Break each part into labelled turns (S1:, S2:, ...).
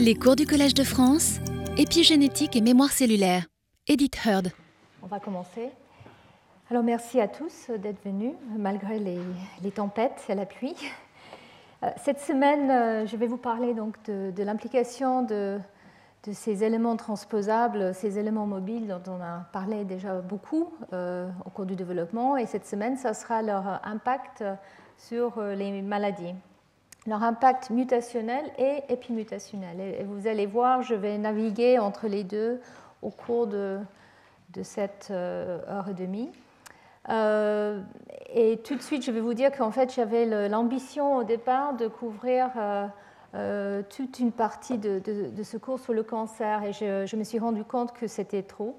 S1: Les cours du Collège de France, épigénétique et mémoire cellulaire. Edith Heard.
S2: On va commencer. Alors merci à tous d'être venus malgré les, tempêtes et la pluie. Euh, cette semaine, euh, je vais vous parler donc de, l'implication de, ces éléments transposables, ces éléments mobiles dont on a parlé déjà beaucoup euh, au cours du développement. Et cette semaine, ça sera leur impact sur les maladies leur impact mutationnel et épimutationnel. Et vous allez voir, je vais naviguer entre les deux au cours de, cette euh, heure et demie. Euh, et tout de suite, je vais vous dire qu'en fait, j'avais l'ambition au départ de couvrir euh, toute une partie de, ce cours sur le cancer et je, me suis rendu compte que c'était trop.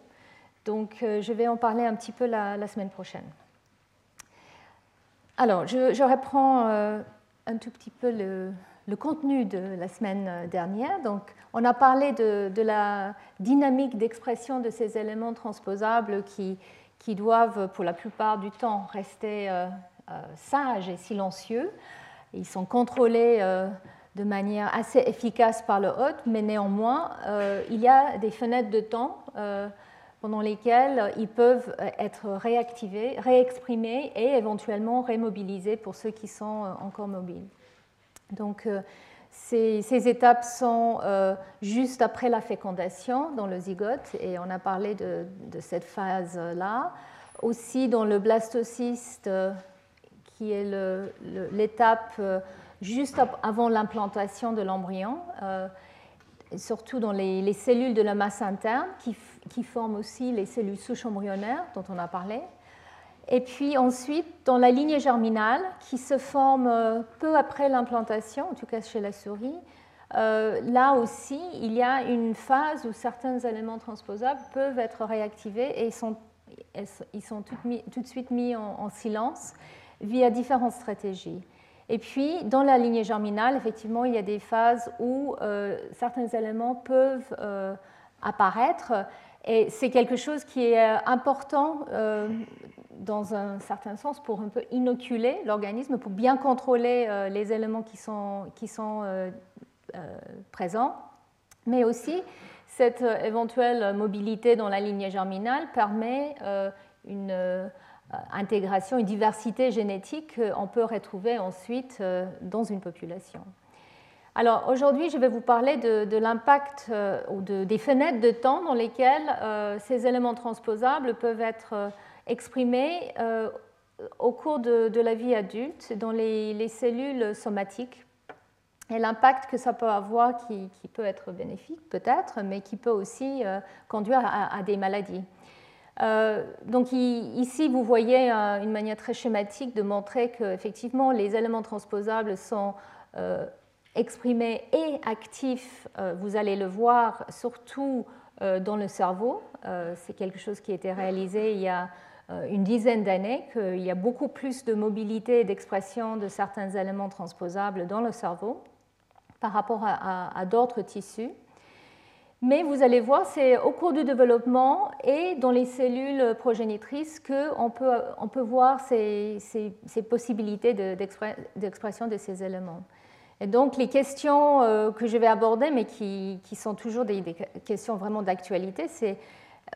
S2: Donc, je vais en parler un petit peu la, semaine prochaine. Alors, je, je reprends un tout petit peu le, contenu de la semaine dernière. Donc, on a parlé de, la dynamique d'expression de ces éléments transposables qui, qui, doivent, pour la plupart du temps, rester euh, euh, sages et silencieux. Ils sont contrôlés euh, de manière assez efficace par le hôte, mais néanmoins, il y a des fenêtres de temps pendant lesquelles ils peuvent être réactivés, réexprimés et éventuellement remobilisés pour ceux qui sont encore mobiles. Donc, euh, ces, étapes sont euh, juste après la fécondation dans le zygote, et on a parlé de, cette phase-là. Aussi dans le blastocyste, euh, qui est l'étape juste avant l'implantation de l'embryon, surtout dans les, cellules de la masse interne, qui, qui forment aussi les cellules souches embryonnaires dont on a parlé. Et puis ensuite, dans la lignée germinale, qui se forme euh, peu après l'implantation, en tout cas chez la souris, euh, là aussi, il y a une phase où certains éléments transposables peuvent être réactivés et ils sont, ils sont tout, de suite mis en, silence via différentes stratégies. Et puis, dans la lignée germinale, effectivement, il y a des phases où euh, certains éléments peuvent apparaître. Et c'est quelque chose qui est important dans un certain sens pour un peu inoculer l'organisme, pour bien contrôler euh, les éléments qui sont, euh, euh, présents, mais aussi cette éventuelle mobilité dans la lignée germinale permet une intégration, une diversité génétique qu'on peut retrouver ensuite dans une population. Alors aujourd'hui, je vais vous parler de, l'impact ou de, des fenêtres de temps dans lesquelles ces éléments transposables peuvent être euh, au cours de, la vie adulte dans les, cellules somatiques et l'impact que ça peut avoir qui, peut être bénéfique peut-être, mais qui peut aussi euh, conduire à, des maladies. Euh, donc ici, vous voyez une manière très schématique de montrer qu'effectivement, les éléments transposables sont exprimés et actifs, vous allez le voir, surtout dans le cerveau. C'est quelque chose qui a été réalisé il y a euh, une dizaine d'années qu'il y a beaucoup plus de mobilité et d'expression de certains éléments transposables dans le cerveau par rapport à, d'autres tissus. Mais vous allez voir, c'est au cours du développement et dans les cellules progénitrices qu'on peut, on peut voir ces, ces, possibilités d'expression de, ces éléments. Et donc les questions euh, que je vais aborder, mais qui, sont toujours des, questions vraiment d'actualité, c'est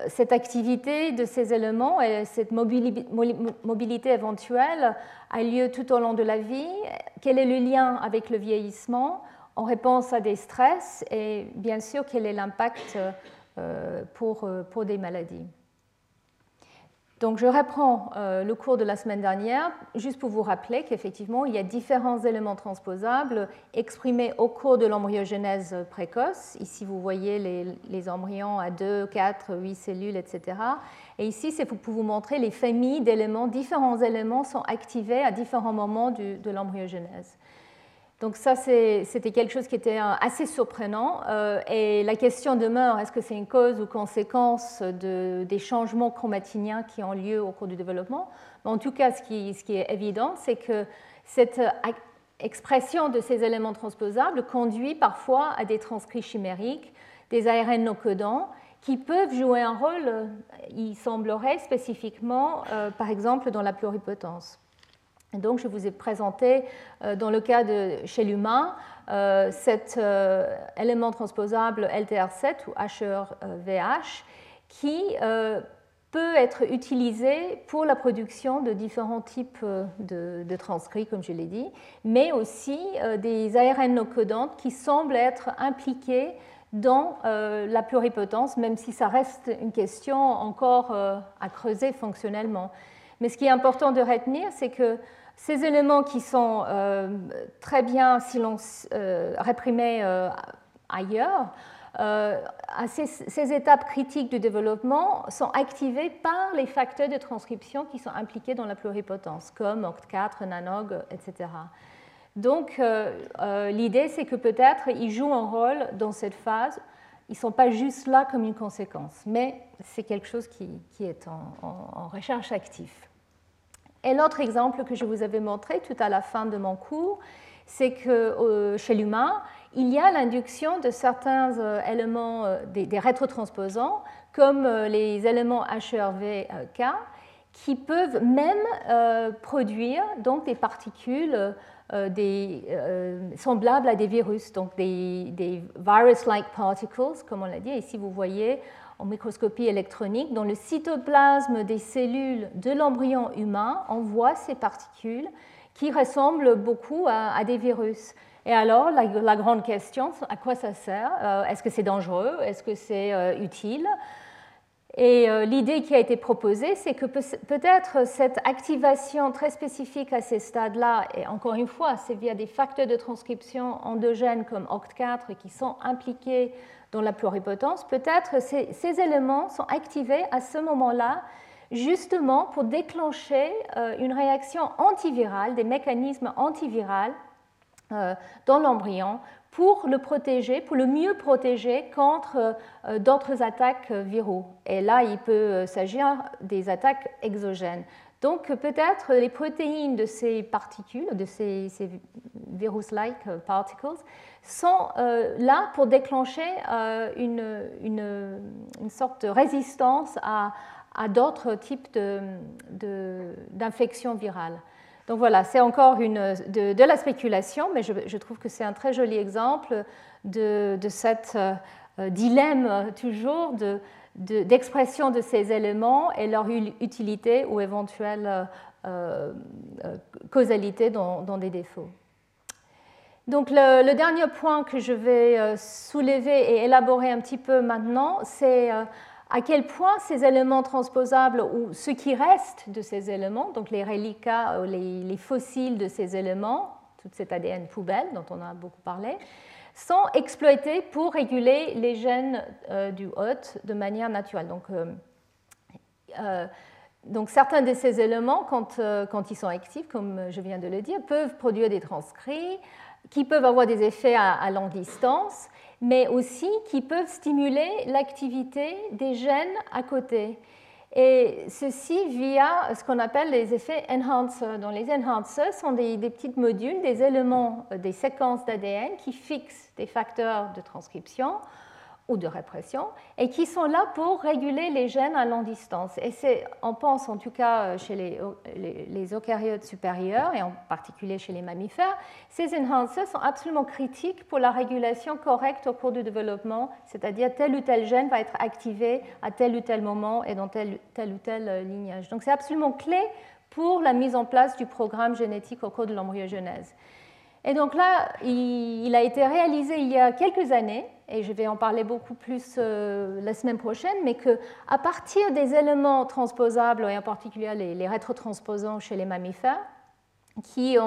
S2: cette activité de ces éléments et cette mobilité éventuelle a lieu tout au long de la vie. Quel est le lien avec le vieillissement en réponse à des stress et bien sûr quel est l'impact euh, pour des maladies? Donc je reprends euh, le cours de la semaine dernière, juste pour vous rappeler qu'effectivement, il y a différents éléments transposables exprimés au cours de l'embryogenèse précoce. Ici, vous voyez les, embryons à 2, 4, 8 cellules, etc. Et ici, c'est pour vous montrer les familles d'éléments. Différents éléments sont activés à différents moments de l'embryogenèse. Donc ça, c'était quelque chose qui était euh, assez surprenant. Euh, et la question demeure, est-ce que c'est une cause ou conséquence de, des changements chromatiniens qui ont lieu au cours du développement? En tout cas, ce qui, est évident, c'est que cette expression de ces éléments transposables conduit parfois à des transcrits chimériques, des ARN non codants, qui peuvent jouer un rôle, euh, il semblerait spécifiquement, par exemple, dans la pluripotence. Donc, je vous ai présenté, dans le cas de chez l'humain, cet élément transposable LTR7 ou HER-VH qui peut être utilisé pour la production de différents types euh, de, transcrits, comme je l'ai dit, mais aussi euh, des ARN no codantes qui semblent être impliqués dans euh, la pluripotence, même si ça reste une question encore à creuser fonctionnellement. Mais ce qui est important de retenir, c'est que ces éléments qui sont très bien réprimés ailleurs, euh, ces, étapes critiques du développement sont activées par les facteurs de transcription qui sont impliqués dans la pluripotence, comme OCT4, NANOG, etc. Donc euh, euh, l'idée, c'est que peut-être ils jouent un rôle dans cette phase. Ils ne sont pas juste là comme une conséquence, mais c'est quelque chose qui, est en, recherche active. Et l'autre exemple que je vous avais montré tout à la fin de mon cours, c'est que chez l'humain, il y a l'induction de certains euh, éléments, euh, des, rétrotransposants, comme euh, les éléments HERV-K, qui peuvent même produire donc des particules semblables à des virus, donc des, des virus-like particles, comme on l'a dit. Ici, vous voyez en microscopie électronique, dans le cytoplasme des cellules de l'embryon humain, on voit ces particules qui ressemblent beaucoup à des virus. Et alors, la, grande question, à quoi ça sert euh, Est-ce que c'est dangereux Est-ce que c'est euh, utile? Et euh, l'idée qui a été proposée, c'est que peut-être cette activation très spécifique à ces stades-là, et encore une fois, c'est via des facteurs de transcription endogènes comme OCT4 qui sont impliqués dans la pluripotence, peut-être ces, éléments sont activés à ce moment-là justement pour déclencher une réaction antivirale, des mécanismes antivirales euh, dans l'embryon pour le protéger, pour le mieux protéger contre euh, d'autres attaques viraux. Et là, il peut s'agir des attaques exogènes. Donc peut-être les protéines de ces particules, de ces, virus-like particles, sont euh, là pour déclencher une, une, sorte de résistance à, à d'autres types d'infections virales. Donc voilà, c'est encore une, de, la spéculation, mais je, trouve que c'est un très joli exemple de, de cet euh, dilemme toujours d'expression de, ces éléments et leur utilité ou éventuelle euh, euh, causalité dans, des défauts. Donc le, dernier point que je vais soulever et élaborer un petit peu maintenant, c'est à quel point ces éléments transposables ou ce qui reste de ces éléments, donc les reliquats, euh, les, fossiles de ces éléments, toute cette ADN poubelle dont on a beaucoup parlé, sont exploités pour réguler les gènes euh, du hôte de manière naturelle. Donc, euh, donc certains de ces éléments, quand, quand, ils sont actifs, comme je viens de le dire, peuvent produire des transcrits qui peuvent avoir des effets à longue distance mais aussi qui peuvent stimuler l'activité des gènes à côté. Et ceci via ce qu'on appelle les effets enhancers. Donc les enhancers sont des, des petits modules, des éléments, des séquences d'ADN qui fixent des facteurs de transcription ou de répression, et qui sont là pour réguler les gènes à longue distance. Et c'est, on pense en tout cas chez les, les, eucaryotes supérieurs, et en particulier chez les mammifères, ces enhancers sont absolument critiques pour la régulation correcte au cours du développement, c'est-à-dire tel ou tel gène va être activé à tel ou tel moment et dans tel, tel ou tel euh, lignage. Donc c'est absolument clé pour la mise en place du programme génétique au cours de l'embryogenèse. Et donc là, il, a été réalisé il y a quelques années, et je vais en parler beaucoup plus euh, la semaine prochaine, mais qu'à partir des éléments transposables, et en particulier les, rétrotransposants chez les mammifères, qui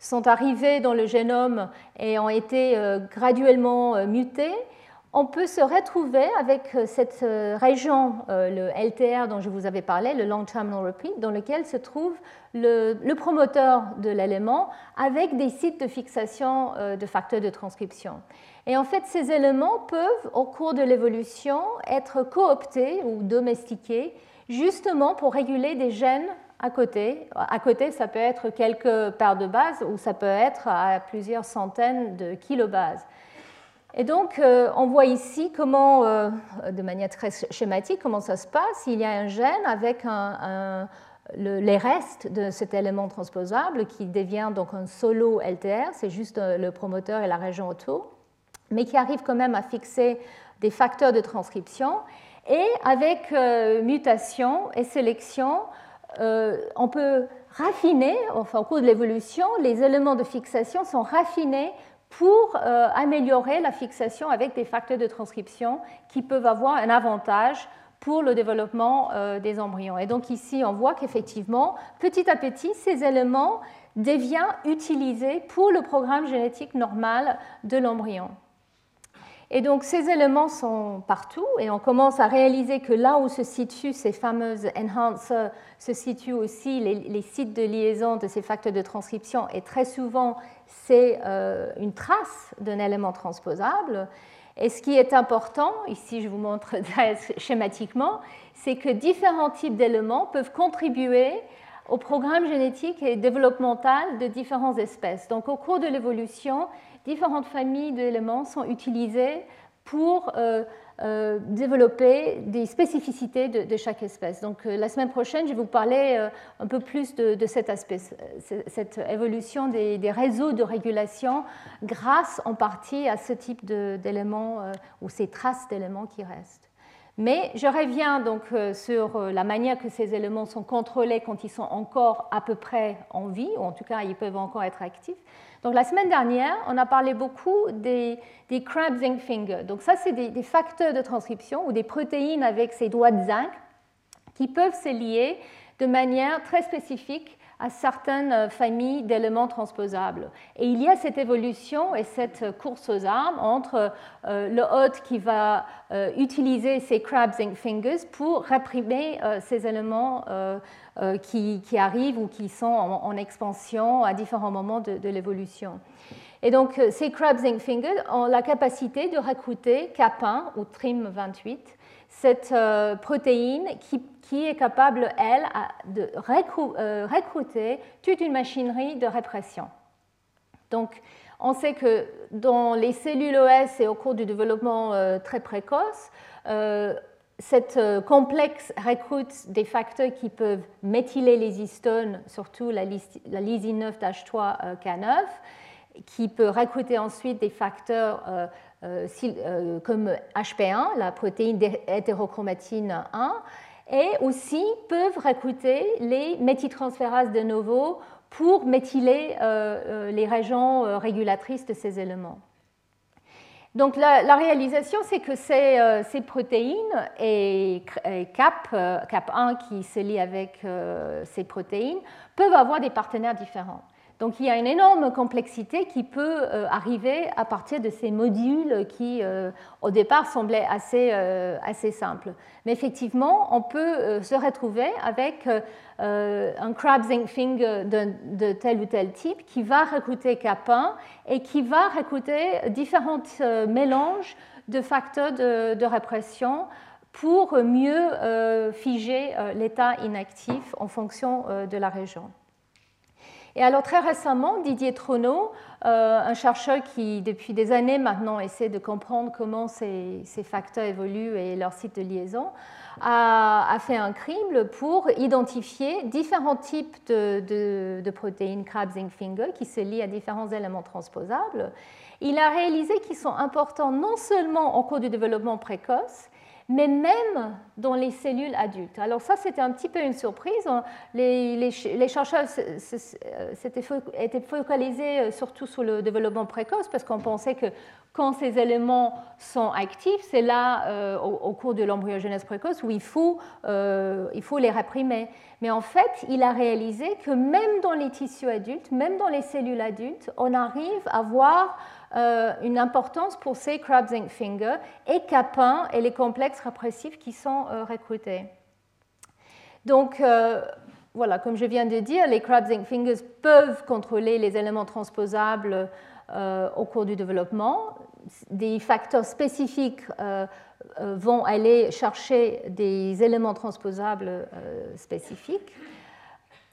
S2: sont arrivés dans le génome et ont été euh, graduellement euh, mutés, on peut se retrouver avec euh, cette euh, région, euh, le LTR dont je vous avais parlé, le Long Terminal Repeat, dans lequel se trouve le, promoteur de l'élément avec des sites de fixation de facteurs de transcription. Et en fait, ces éléments peuvent, au cours de l'évolution, être cooptés ou domestiqués justement pour réguler des gènes à côté. À côté, ça peut être quelques paires de bases ou ça peut être à plusieurs centaines de kilobases. Et donc, euh, on voit ici comment, euh, de manière très schématique, comment ça se passe. Il y a un gène avec les restes de cet élément transposable qui devient donc un solo LTR, c'est juste le promoteur et la région autour, mais qui arrive quand même à fixer des facteurs de transcription. Et avec mutation et sélection, on peut raffiner, enfin au cours de l'évolution, les éléments de fixation sont raffinés pour euh, améliorer la fixation avec des facteurs de transcription qui peuvent avoir un avantage pour le développement euh, des embryons. Et donc ici, on voit qu'effectivement, petit à petit, ces éléments deviennent utilisés pour le programme génétique normal de l'embryon. Et donc ces éléments sont partout et on commence à réaliser que là où se situent ces fameuses enhancers, se situent aussi les, sites de liaison de ces facteurs de transcription et très souvent c'est euh, une trace d'un élément transposable. Et ce qui est important, ici je vous montre schématiquement, c'est que différents types d'éléments peuvent contribuer au programme génétique et développemental de différentes espèces. Donc au cours de l'évolution, différentes familles d'éléments sont utilisées pour euh, euh, développer des spécificités de, chaque espèce. Donc euh, la semaine prochaine, je vais vous parler un peu plus de, cet aspect, cette évolution des, réseaux de régulation grâce en partie à ce type d'éléments ou ces traces d'éléments qui restent. Mais je reviens donc sur la manière que ces éléments sont contrôlés quand ils sont encore à peu près en vie, ou en tout cas ils peuvent encore être actifs. Donc la semaine dernière, on a parlé beaucoup des, des crab zinc finger. Donc ça, c'est des, facteurs de transcription ou des protéines avec ces doigts de zinc qui peuvent se lier de manière très spécifique à certaines euh, familles d'éléments transposables. Et il y a cette évolution et cette course aux armes entre euh, le hôte qui va euh, utiliser ces crab zinc fingers pour réprimer ces éléments qui, arrivent ou qui sont en, expansion à différents moments de, de l'évolution. Et donc, ces crab zinc fingers ont la capacité de recruter CAP1 ou TRIM28 cette euh, protéine qui, est capable, elle, de euh, recruter toute une machinerie de répression. Donc, on sait que dans les cellules OS et au cours du développement euh, très précoce, cette complexe recrute des facteurs qui peuvent méthyler les histones, surtout la, lysine 9H3K9, qui peut recruter ensuite des facteurs euh, euh, comme HP1, la protéine d'hétérochromatine 1, et aussi peuvent recruter les méthyltransférases de novo pour méthyler euh, les régions régulatrices de ces éléments. Donc la, réalisation, c'est que ces, protéines et, CAP, CAP1 qui se lie avec ces protéines, peuvent avoir des partenaires différents. Donc il y a une énorme complexité qui peut euh, arriver à partir de ces modules qui, euh, au départ, semblaient assez, euh, assez simples. Mais effectivement, on peut se retrouver avec un crab zinc finger de, tel ou tel type qui va recruter Cap1 et qui va recruter différents mélanges de facteurs de, de répression pour mieux figer l'état inactif en fonction de la région. Et alors très récemment, Didier Trono, euh, un chercheur qui depuis des années maintenant essaie de comprendre comment ces, facteurs évoluent et leur site de liaison, a, fait un crible pour identifier différents types de, de protéines crab zinc finger qui se lient à différents éléments transposables. Il a réalisé qu'ils sont importants non seulement au cours du développement précoce, mais même dans les cellules adultes. Alors ça, c'était un petit peu une surprise. Les, chercheurs s'étaient focalisés euh, surtout sur le développement précoce parce qu'on pensait que quand ces éléments sont actifs, c'est là, euh, au, cours de l'embryogenèse précoce, où il faut, euh, il faut les réprimer. Mais en fait, il a réalisé que même dans les tissus adultes, même dans les cellules adultes, on arrive à voir euh, une importance pour ces crab zinc finger et capins et les complexes répressifs qui sont euh, recrutés. Donc, euh, voilà, comme je viens de dire, les crab zinc fingers peuvent contrôler les éléments transposables au cours du développement. Des facteurs spécifiques vont aller chercher des éléments transposables spécifiques.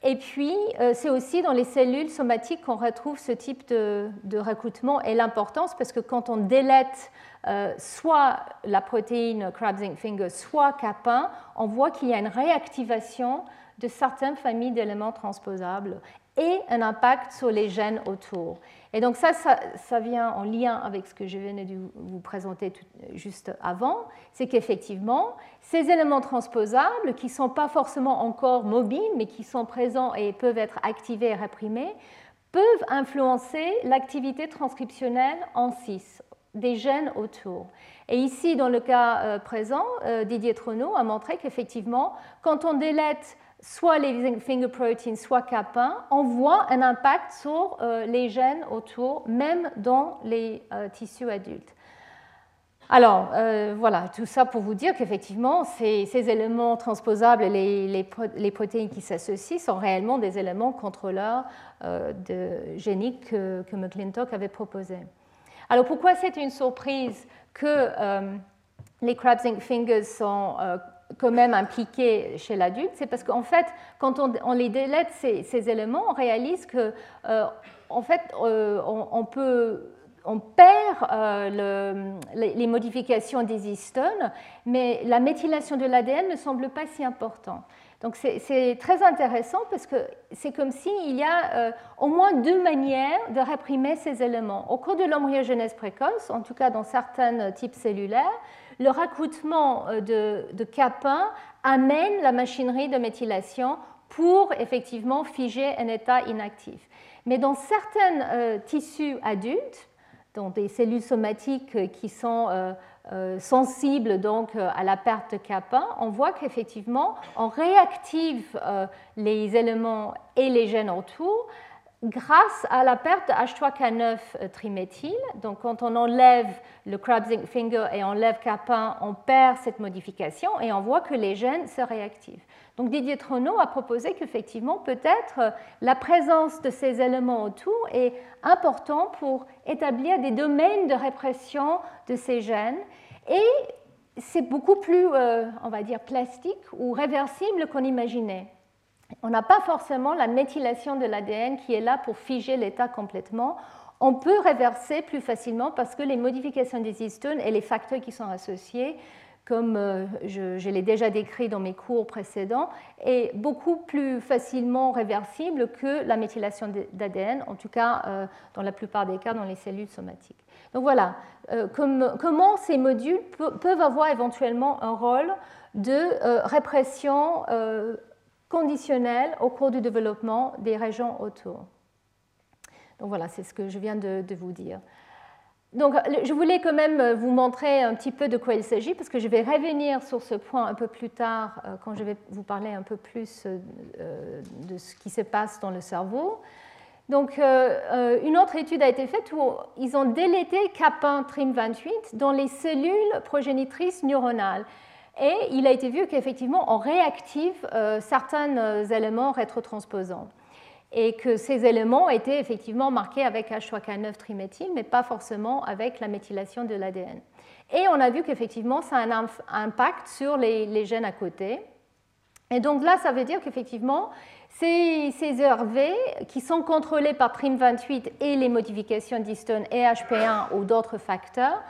S2: Et puis, euh, c'est aussi dans les cellules somatiques qu'on retrouve ce type de, recrutement et l'importance, parce que quand on délète euh, soit la protéine crab zinc finger, soit CAP1, on voit qu'il y a une réactivation de certaines familles d'éléments transposables et un impact sur les gènes autour. Et donc ça, ça, vient en lien avec ce que je venais de vous présenter juste avant, c'est qu'effectivement, ces éléments transposables, qui ne sont pas forcément encore mobiles, mais qui sont présents et peuvent être activés et réprimés, peuvent influencer l'activité transcriptionnelle en 6 des gènes autour. Et ici, dans le cas euh, présent, euh, Didier Trono a montré qu'effectivement, quand on délète soit les finger proteins, soit CAP1, on voit un impact sur euh, les gènes autour, même dans les tissus adultes. Alors, voilà, tout ça pour vous dire qu'effectivement, ces, éléments transposables les, protéines qui s'associent sont réellement des éléments contrôleurs de géniques que, que McClintock avait proposés. Alors pourquoi c'est une surprise que euh, les crab fingers sont euh, quand même impliqués chez l'adulte C'est parce qu'en fait, quand on, les délète ces, éléments, on réalise que euh, en fait, on, peut on perd les, modifications des histones, mais la méthylation de l'ADN ne semble pas si importante. Donc c'est très intéressant parce que c'est comme s'il y a euh, au moins deux manières de réprimer ces éléments. Au cours de l'embryogenèse précoce, en tout cas dans certains types cellulaires, le recrutement euh, de, de CAP1 amène la machinerie de méthylation pour effectivement figer un état inactif. Mais dans certains euh, tissus adultes, dans des cellules somatiques qui sont euh, sensible donc euh, à la perte de kappa, on voit qu'effectivement on réactive euh, les éléments et les gènes autour grâce à la perte de H3K9 triméthyle. Donc quand on enlève le crab finger et enlève kappa, on perd cette modification et on voit que les gènes se réactivent. Donc Didier Trono a proposé qu'effectivement, peut-être la présence de ces éléments autour est important pour établir des domaines de répression de ces gènes. Et c'est beaucoup plus, euh, on va dire, plastique ou réversible qu'on imaginait. On n'a pas forcément la méthylation de l'ADN qui est là pour figer l'état complètement. On peut réverser plus facilement parce que les modifications des histones et les facteurs qui sont associés comme euh, je, l'ai déjà décrit dans mes cours précédents, est beaucoup plus facilement réversible que la méthylation d'ADN, en tout cas euh, dans la plupart des cas dans les cellules somatiques. Donc voilà, euh, comment ces modules peuvent avoir éventuellement un rôle de répression conditionnelle au cours du développement des régions autour. Donc voilà, c'est ce que je viens de vous dire. Donc, je voulais quand même euh, vous montrer un petit peu de quoi il s'agit, parce que je vais revenir sur ce point un peu plus tard, euh, quand je vais vous parler un peu plus euh, de ce qui se passe dans le cerveau. Donc, une autre étude a été faite où ils ont délété CAP1 TRIM28 dans les cellules progénitrices neuronales. Et il a été vu qu'effectivement, on réactive certains éléments rétrotransposants et que ces éléments étaient effectivement marqués avec H3K9 triméthyle, mais pas forcément avec la méthylation de l'ADN. Et on a vu qu'effectivement, ça a un impact sur les, gènes à côté. Et donc là, ça veut dire qu'effectivement, ces, ces ERV qui sont contrôlés par TRIM28 et les modifications d'histone et HP1 ou d'autres facteurs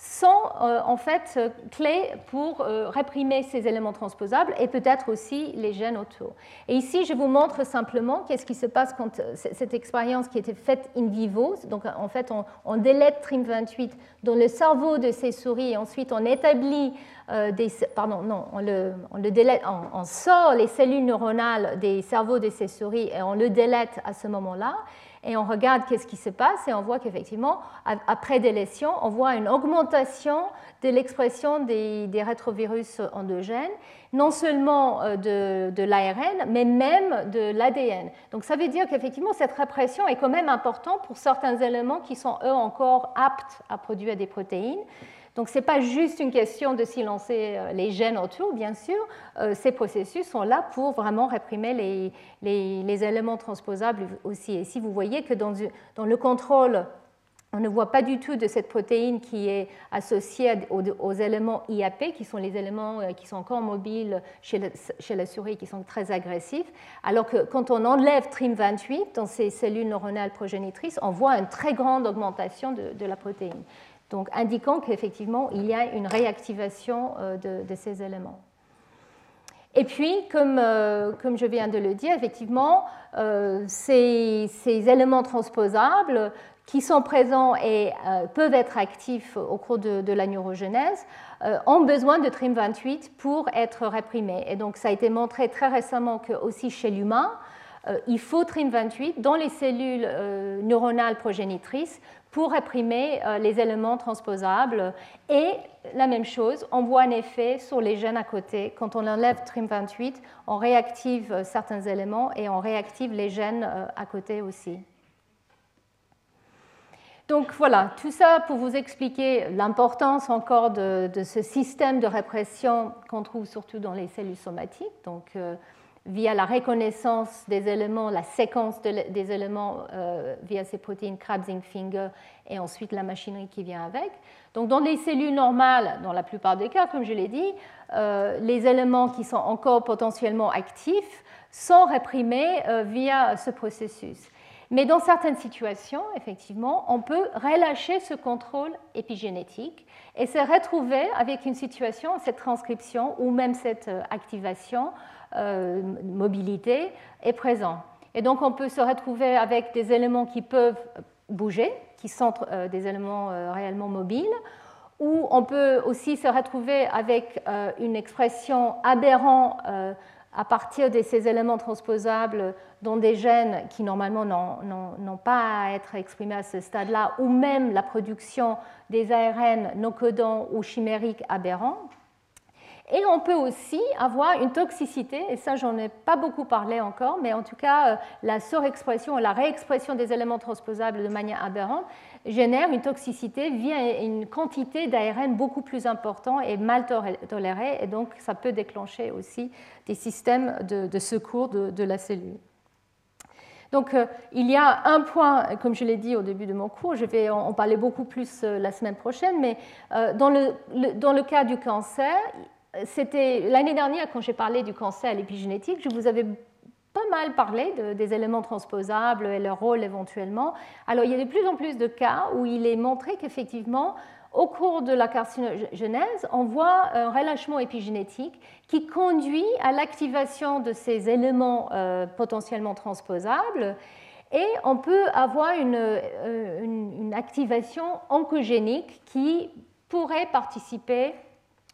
S2: sont euh, en fait clés pour euh, réprimer ces éléments transposables et peut-être aussi les gènes autour. Et ici, je vous montre simplement qu'est-ce qui se passe quand euh, cette expérience qui était faite in vivo, donc en fait on, on délète TRIM28 dans le cerveau de ces souris et ensuite on établit des, pardon, non, on, le, on, le délète, on, sort les cellules neuronales des cerveaux de ces souris et on le délète à ce moment-là et on regarde qu'est-ce qui se passe et on voit qu'effectivement, après délétion, on voit une augmentation de l'expression des, rétrovirus endogènes, non seulement euh, de, de l'ARN, mais même de l'ADN. Donc ça veut dire qu'effectivement, cette répression est quand même importante pour certains éléments qui sont, eux, encore aptes à produire des protéines. Donc ce n'est pas juste une question de silencer euh, les gènes autour, bien sûr. Euh, ces processus sont là pour vraiment réprimer les, les, éléments transposables aussi. Et si vous voyez que dans, le contrôle, on ne voit pas du tout de cette protéine qui est associée aux, éléments IAP, qui sont les éléments euh, qui sont encore mobiles chez, chez, la souris, qui sont très agressifs, alors que quand on enlève TRIM28 dans ces cellules neuronales progénitrices, on voit une très grande augmentation de la protéine donc indiquant qu'effectivement il y a une réactivation euh, de, ces éléments. Et puis, comme, je viens de le dire, effectivement, ces, éléments transposables qui sont présents et peuvent être actifs au cours de, la neurogenèse ont besoin de TRIM28 pour être réprimés. Et donc, ça a été montré très récemment que aussi chez l'humain, euh, il faut TRIM28 dans les cellules euh, neuronales progénitrices pour réprimer euh, les éléments transposables. Et la même chose, on voit un effet sur les gènes à côté. Quand on enlève TRIM28, on réactive certains éléments et on réactive les gènes à côté aussi. Donc voilà, tout ça pour vous expliquer l'importance encore de, ce système de répression qu'on trouve surtout dans les cellules somatiques. Donc, via la reconnaissance des éléments, la séquence des éléments euh, via ces protéines Krabs-Finger et ensuite la machinerie qui vient avec. Donc dans les cellules normales, dans la plupart des cas, comme je l'ai dit, euh, les éléments qui sont encore potentiellement actifs sont réprimés euh, via ce processus. Mais dans certaines situations, effectivement, on peut relâcher ce contrôle épigénétique et se retrouver avec une situation, cette transcription ou même cette activation euh, mobilité est présent. Et donc on peut se retrouver avec des éléments qui peuvent bouger, qui sont euh, des éléments euh, réellement mobiles, ou on peut aussi se retrouver avec une expression aberrante à partir de ces éléments transposables dans des gènes qui normalement n'ont pas à être exprimés à ce stade-là, ou même la production des ARN non codants ou chimériques aberrants. Et on peut aussi avoir une toxicité, et ça j'en ai pas beaucoup parlé encore, mais en tout cas euh, la surexpression ou la réexpression des éléments transposables de manière aberrante génère une toxicité via une quantité d'ARN beaucoup plus importante et mal tolérée, et donc ça peut déclencher aussi des systèmes de, secours de, la cellule. Donc euh, il y a un point, comme je l'ai dit au début de mon cours, je vais en parler beaucoup plus euh, la semaine prochaine, mais dans le, dans le cas du cancer, c'était l'année dernière, quand j'ai parlé du cancer à l'épigénétique, je vous avais pas mal parlé des éléments transposables et leur rôle éventuellement. Alors, il y a de plus en plus de cas où il est montré qu'effectivement, au cours de la carcinogenèse, on voit un relâchement épigénétique qui conduit à l'activation de ces éléments euh, potentiellement transposables et on peut avoir une, euh, une activation oncogénique qui pourrait participer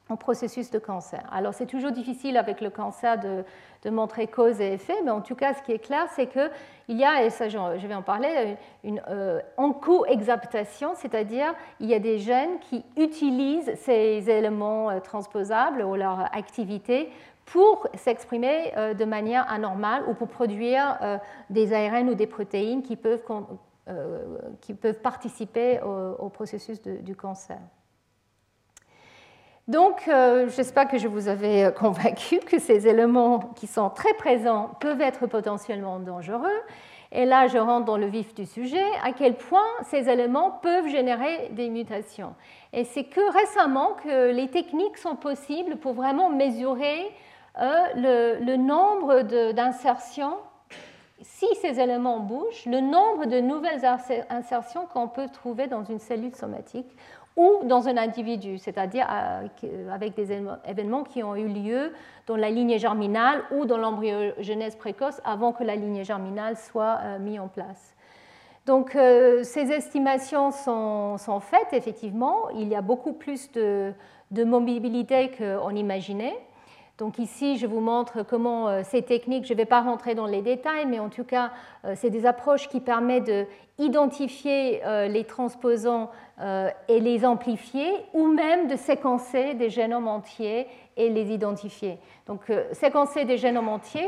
S2: en processus de cancer. Alors c'est toujours difficile avec le cancer de, montrer cause et effet, mais en tout cas ce qui est clair c'est qu'il y a, et ça je vais en parler, une euh, enco-exaptation, c'est-à-dire il y a des gènes qui utilisent ces éléments euh, transposables ou leur activité pour s'exprimer euh, de manière anormale ou pour produire euh, des ARN ou des protéines qui peuvent, qui peuvent participer au, processus du cancer. Donc, euh, j'espère que je vous avais euh, convaincu que ces éléments qui sont très présents peuvent être potentiellement dangereux. Et là, je rentre dans le vif du sujet, à quel point ces éléments peuvent générer des mutations. Et c'est que récemment que les techniques sont possibles pour vraiment mesurer euh, le, nombre d'insertions, si ces éléments bougent, le nombre de nouvelles insertions qu'on peut trouver dans une cellule somatique ou dans un individu, c'est-à-dire euh, avec des événements qui ont eu lieu dans la lignée germinale ou dans l'embryogenèse précoce avant que la lignée germinale soit euh, mise en place. Donc euh, ces estimations sont, faites, effectivement. Il y a beaucoup plus de mobilité qu'on imaginait. Donc ici, je vous montre comment euh, ces techniques, je ne vais pas rentrer dans les détails, mais en tout cas, euh, c'est des approches qui permettent d'identifier euh, les transposants et les amplifier, ou même de séquencer des génomes entiers et les identifier. Donc séquencer des génomes entiers,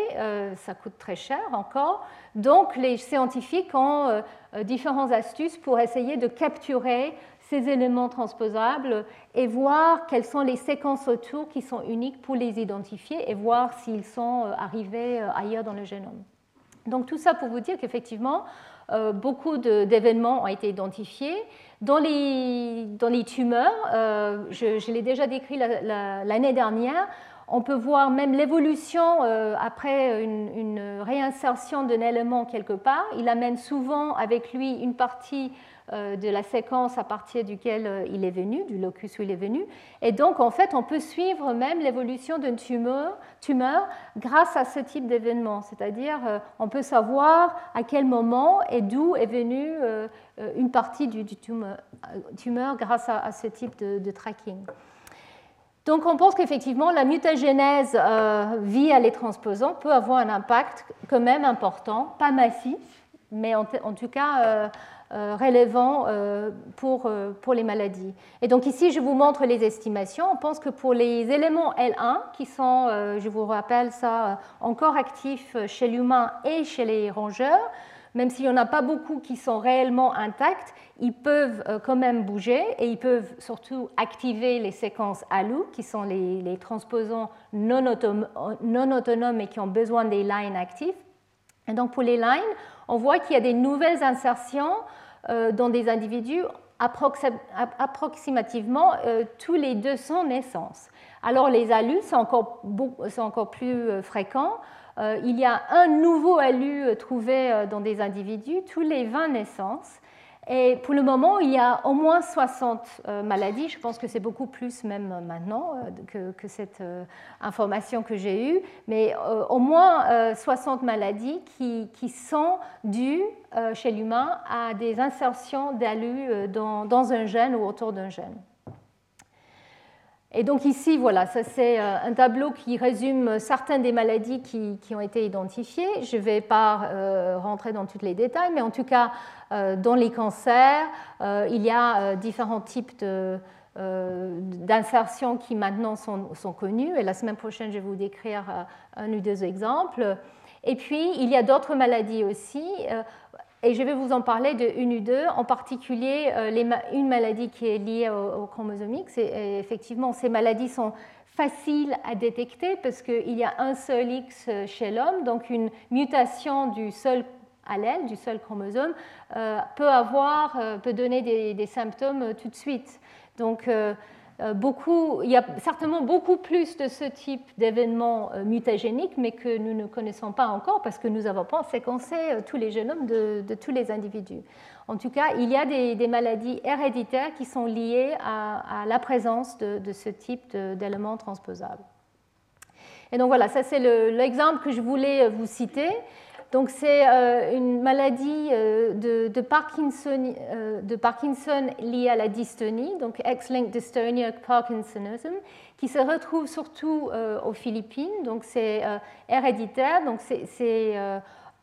S2: ça coûte très cher encore. Donc les scientifiques ont différentes astuces pour essayer de capturer ces éléments transposables et voir quelles sont les séquences autour qui sont uniques pour les identifier et voir s'ils sont euh, arrivés euh, ailleurs dans le génome. Donc tout ça pour vous dire qu'effectivement, euh, beaucoup d'événements ont été identifiés. Dans les, dans les tumeurs, je, l'ai déjà décrit l'année dernière, on peut voir même l'évolution après une, une réinsertion d'un élément quelque part. Il amène souvent avec lui une partie de la séquence à partir duquel il est venu, du locus où il est venu. Et donc, en fait, on peut suivre même l'évolution d'une tumeur, tumeur grâce à ce type d'événement. C'est-à-dire, on peut savoir à quel moment et d'où est venue une partie du, tumeur, grâce à, ce type de tracking. Donc on pense qu'effectivement la mutagénèse euh, via les transposants peut avoir un impact quand même important, pas massif, mais en, tout cas euh, euh, relevant pour, pour les maladies. Et donc ici je vous montre les estimations. On pense que pour les éléments L1, qui sont, je vous rappelle ça, encore actifs chez l'humain et chez les rongeurs, même s'il n'y en a pas beaucoup qui sont réellement intacts, ils peuvent euh, quand même bouger et ils peuvent surtout activer les séquences ALU, qui sont les, transposants non, autonomes et qui ont besoin des lines actifs. Et donc pour les lines, on voit qu'il y a des nouvelles insertions euh, dans des individus approximativement euh, tous les 200 naissances. Alors les ALU sont encore, sont encore plus fréquents. il y a un nouveau ALU trouvé dans des individus tous les 20 naissances. Et pour le moment, il y a au moins 60 euh, maladies. Je pense que c'est beaucoup plus même maintenant euh, que, cette euh, information que j'ai eue. Mais au moins 60 maladies qui, sont dues chez l'humain à des insertions d'ALU dans un gène ou autour d'un gène. Et donc ici, voilà, ça c'est euh, un tableau qui résume certaines des maladies qui, ont été identifiées. Je ne vais pas euh, rentrer dans tous les détails, mais en tout cas, euh, dans les cancers, il y a différents types d'insertions qui maintenant sont, sont, connus. Et la semaine prochaine, je vais vous décrire un ou deux exemples. Et puis, il y a d'autres maladies aussi. Et je vais vous en parler de une ou deux, en particulier euh, une maladie qui est liée au, chromosomique. Effectivement, ces maladies sont faciles à détecter parce qu'il y a un seul X chez l'homme, donc une mutation du seul allèle, du seul chromosome, euh, peut, avoir, euh, peut donner des, des, symptômes tout de suite. Donc, euh, beaucoup, il y a certainement beaucoup plus de ce type d'événements euh, mutagéniques, mais que nous ne connaissons pas encore parce que nous n'avons pas séquencé euh, tous les génomes de, tous les individus. En tout cas, il y a des, maladies héréditaires qui sont liées à, la présence de, de ce type d'éléments transposables. Et donc voilà, ça c'est l'exemple que je voulais vous citer. Donc c'est euh, une maladie euh, de, Parkinson, euh, de, Parkinson, liée à la dystonie, donc X-linked dystonia Parkinsonism, qui se retrouve surtout aux Philippines. Donc c'est héréditaire, donc c'est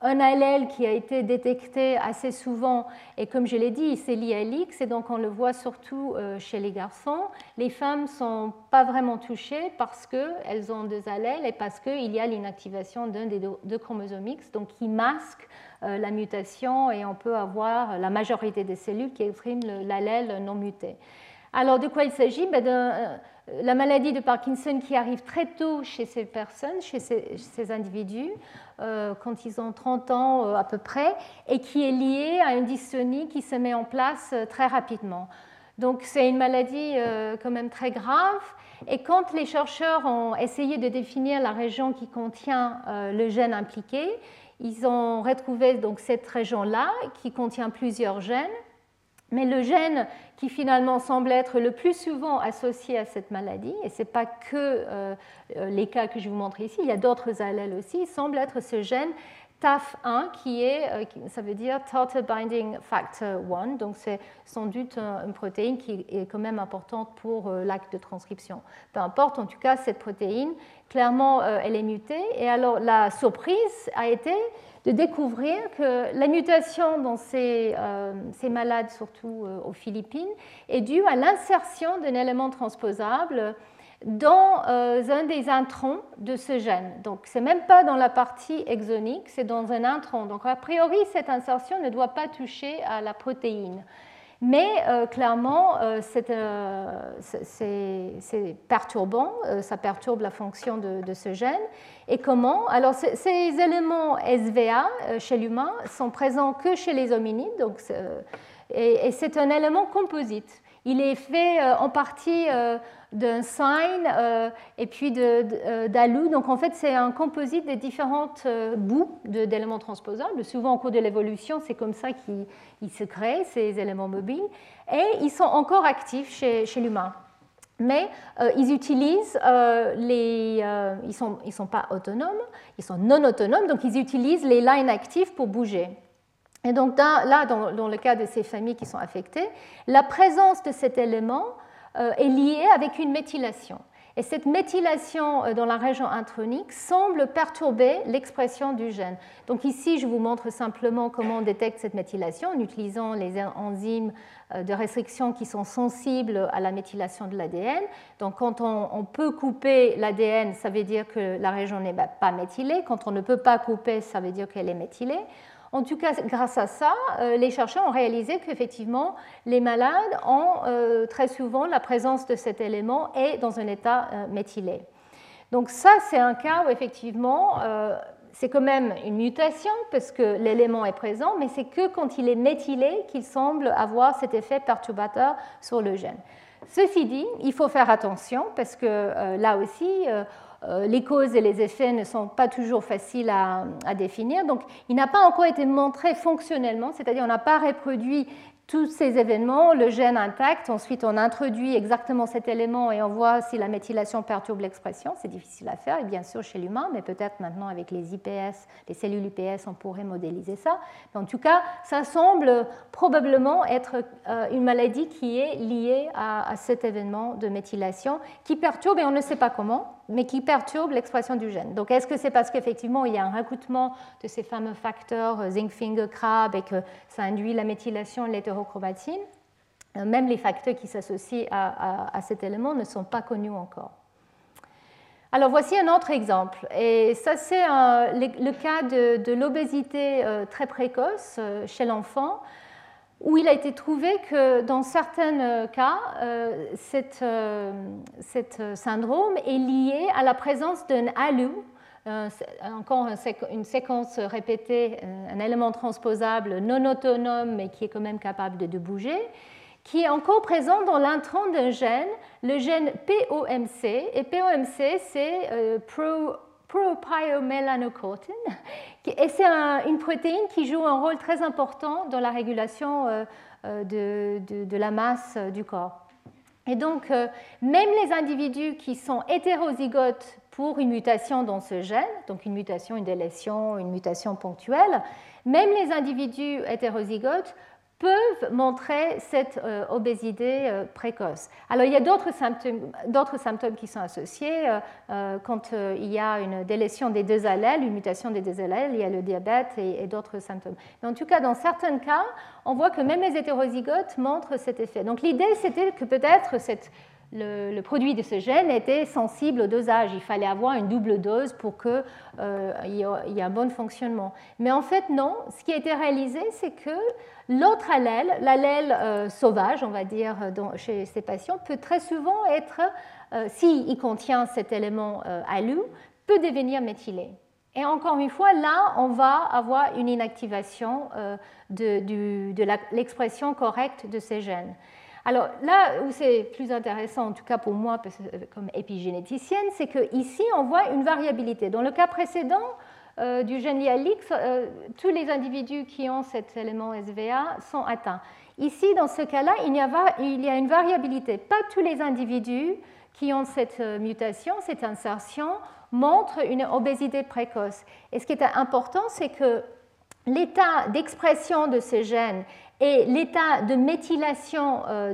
S2: un allèle qui a été détecté assez souvent, et comme je l'ai dit, c'est lié à l'X, et donc on le voit surtout euh, chez les garçons. Les femmes ne sont pas vraiment touchées parce qu'elles ont deux allèles et parce qu'il y a l'inactivation d'un des deux chromosomes X, donc qui masque euh, la mutation, et on peut avoir la majorité des cellules qui expriment l'allèle non muté. Alors de quoi il s'agit? Ben, La maladie de Parkinson qui arrive très tôt chez ces personnes, chez ces individus, euh, quand ils ont 30 ans euh, à peu près, et qui est liée à une dystonie qui se met en place euh, très rapidement. Donc c'est une maladie quand même très grave. Et quand les chercheurs ont essayé de définir la région qui contient le gène impliqué, ils ont retrouvé donc cette région-là qui contient plusieurs gènes. Mais le gène qui finalement semble être le plus souvent associé à cette maladie, et ce n'est pas que euh, les cas que je vous montre ici, il y a d'autres allèles aussi, semble être ce gène TAF1 qui est, euh, ça veut dire Total Binding Factor 1, donc c'est sans doute une protéine qui est quand même importante pour euh, l'acte de transcription. Peu importe, en tout cas, cette protéine, clairement, elle est mutée. Et alors la surprise a été de découvrir que la mutation dans ces, euh, malades, surtout euh, aux Philippines, est due à l'insertion d'un élément transposable dans euh, un des introns de ce gène. Donc, ce n'est même pas dans la partie exonique, c'est dans un intron. Donc, a priori, cette insertion ne doit pas toucher à la protéine. Mais euh, clairement, euh, euh, c'est perturbant, ça perturbe la fonction de, ce gène. Et comment? Alors, ces éléments SVA chez l'humain sont présents que chez les hominides, donc, et, c'est un élément composite. Il est fait en partie d'un sign et puis d'ALU. Donc en fait, c'est un composite des différentes bouts d'éléments transposables. Souvent, au cours de l'évolution, c'est comme ça qu'ils se créent, ces éléments mobiles. Et ils sont encore actifs chez, chez l'humain mais euh, ils utilisent euh, les. Euh, ils ne sont, ils sont pas autonomes, ils sont non autonomes, donc ils utilisent les lines actives pour bouger. Et donc là, dans, le cas de ces familles qui sont affectées, la présence de cet élément est liée avec une méthylation. Et cette méthylation euh, dans la région intronique semble perturber l'expression du gène. Donc ici, je vous montre simplement comment on détecte cette méthylation en utilisant les enzymes euh, de restriction qui sont sensibles à la méthylation de l'ADN. Donc quand on, peut couper l'ADN, ça veut dire que la région n'est pas méthylée. Quand on ne peut pas couper, ça veut dire qu'elle est méthylée. En tout cas, grâce à ça, euh, les chercheurs ont réalisé qu'effectivement, les malades ont euh, très souvent la présence de cet élément et dans un état euh, méthylé. Donc ça, c'est un cas où effectivement, c'est quand même une mutation parce que l'élément est présent, mais c'est que quand il est méthylé qu'il semble avoir cet effet perturbateur sur le gène. Ceci dit, il faut faire attention parce que là aussi, les causes et les effets ne sont pas toujours faciles à, définir. Donc, il n'a pas encore été montré fonctionnellement, c'est-à-dire on n'a pas reproduit tous ces événements, le gène intact, ensuite on introduit exactement cet élément et on voit si la méthylation perturbe l'expression. C'est difficile à faire, et bien sûr chez l'humain, mais peut-être maintenant avec les IPS, les cellules IPS, on pourrait modéliser ça. En tout cas, ça semble probablement être euh, une maladie qui est liée à cet événement de méthylation qui perturbe, et on ne sait pas comment, mais qui perturbe l'expression du gène. Donc, est-ce que c'est parce qu'effectivement, il y a un recrutement de ces fameux facteurs euh, zinc finger crab et que ça induit la méthylation de l'hétérochromatine euh, Même les facteurs qui s'associent à, cet élément ne sont pas connus encore. Alors, voici un autre exemple. Et ça, c'est le, cas de, l'obésité euh, très précoce chez l'enfant où il a été trouvé que dans certains cas, euh, cette, euh, syndrome est lié à la présence d'un ALU, encore une séquence répétée, un élément transposable non autonome mais qui est quand même capable de, bouger, qui est encore présent dans l'intron d'un gène, le gène POMC. Et POMC, c'est euh, pro propyomélanocortin. Et c'est une protéine qui joue un rôle très important dans la régulation euh, euh, de, la masse du corps. Et donc, euh, même les individus qui sont hétérozygotes pour une mutation dans ce gène, donc une mutation, une délétion, une mutation ponctuelle, même les individus hétérozygotes peuvent montrer cette euh, obésité euh, précoce. Alors il y a d'autres symptômes, symptômes, qui sont associés. Euh, quand il y a une délétion des deux allèles, une mutation des deux allèles, il y a le diabète et, d'autres symptômes. Mais en tout cas, dans certains cas, on voit que même les hétérozygotes montrent cet effet. Donc l'idée, c'était que peut-être le, produit de ce gène était sensible au dosage. Il fallait avoir une double dose pour qu'il y ait un bon fonctionnement. Mais en fait, non. Ce qui a été réalisé, c'est que l'autre allèle, l'allèle euh, sauvage, on va dire, chez ces patients, peut très souvent être, euh, s'il contient cet élément ALU, peut devenir méthylé. Et encore une fois, là, on va avoir une inactivation de l'expression correcte de ces gènes. Alors là où c'est plus intéressant, en tout cas pour moi euh, comme épigénéticienne, c'est qu'ici on voit une variabilité. Dans le cas précédent euh, du gène lialix, euh, tous les individus qui ont cet élément SVA sont atteints. Ici, dans ce cas-là, il, y a une variabilité. Pas tous les individus qui ont cette mutation, cette insertion, montrent une obésité précoce. Et ce qui est important, c'est que l'état d'expression de ces gènes et l'état de méthylation euh,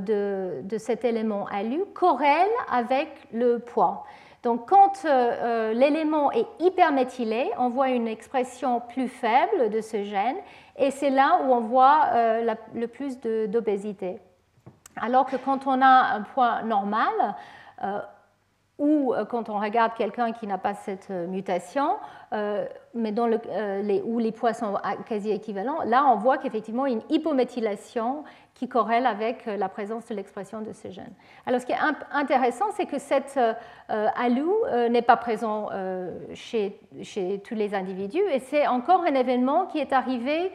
S2: de, cet élément ALU corrèle avec le poids. Donc quand euh, euh, l'élément est hyperméthylé, on voit une expression plus faible de ce gène et c'est là où on voit le plus d'obésité. Alors que quand on a un poids normal, ou quand on regarde quelqu'un qui n'a pas cette mutation, euh, mais euh, les, où les poids sont quasi équivalents, là on voit qu'effectivement une hypométhylation qui corrèle avec euh, la présence de l'expression de ces gènes. Alors ce qui est intéressant, c'est que cette ALU n'est pas présent chez, tous les individus et c'est encore un événement qui est arrivé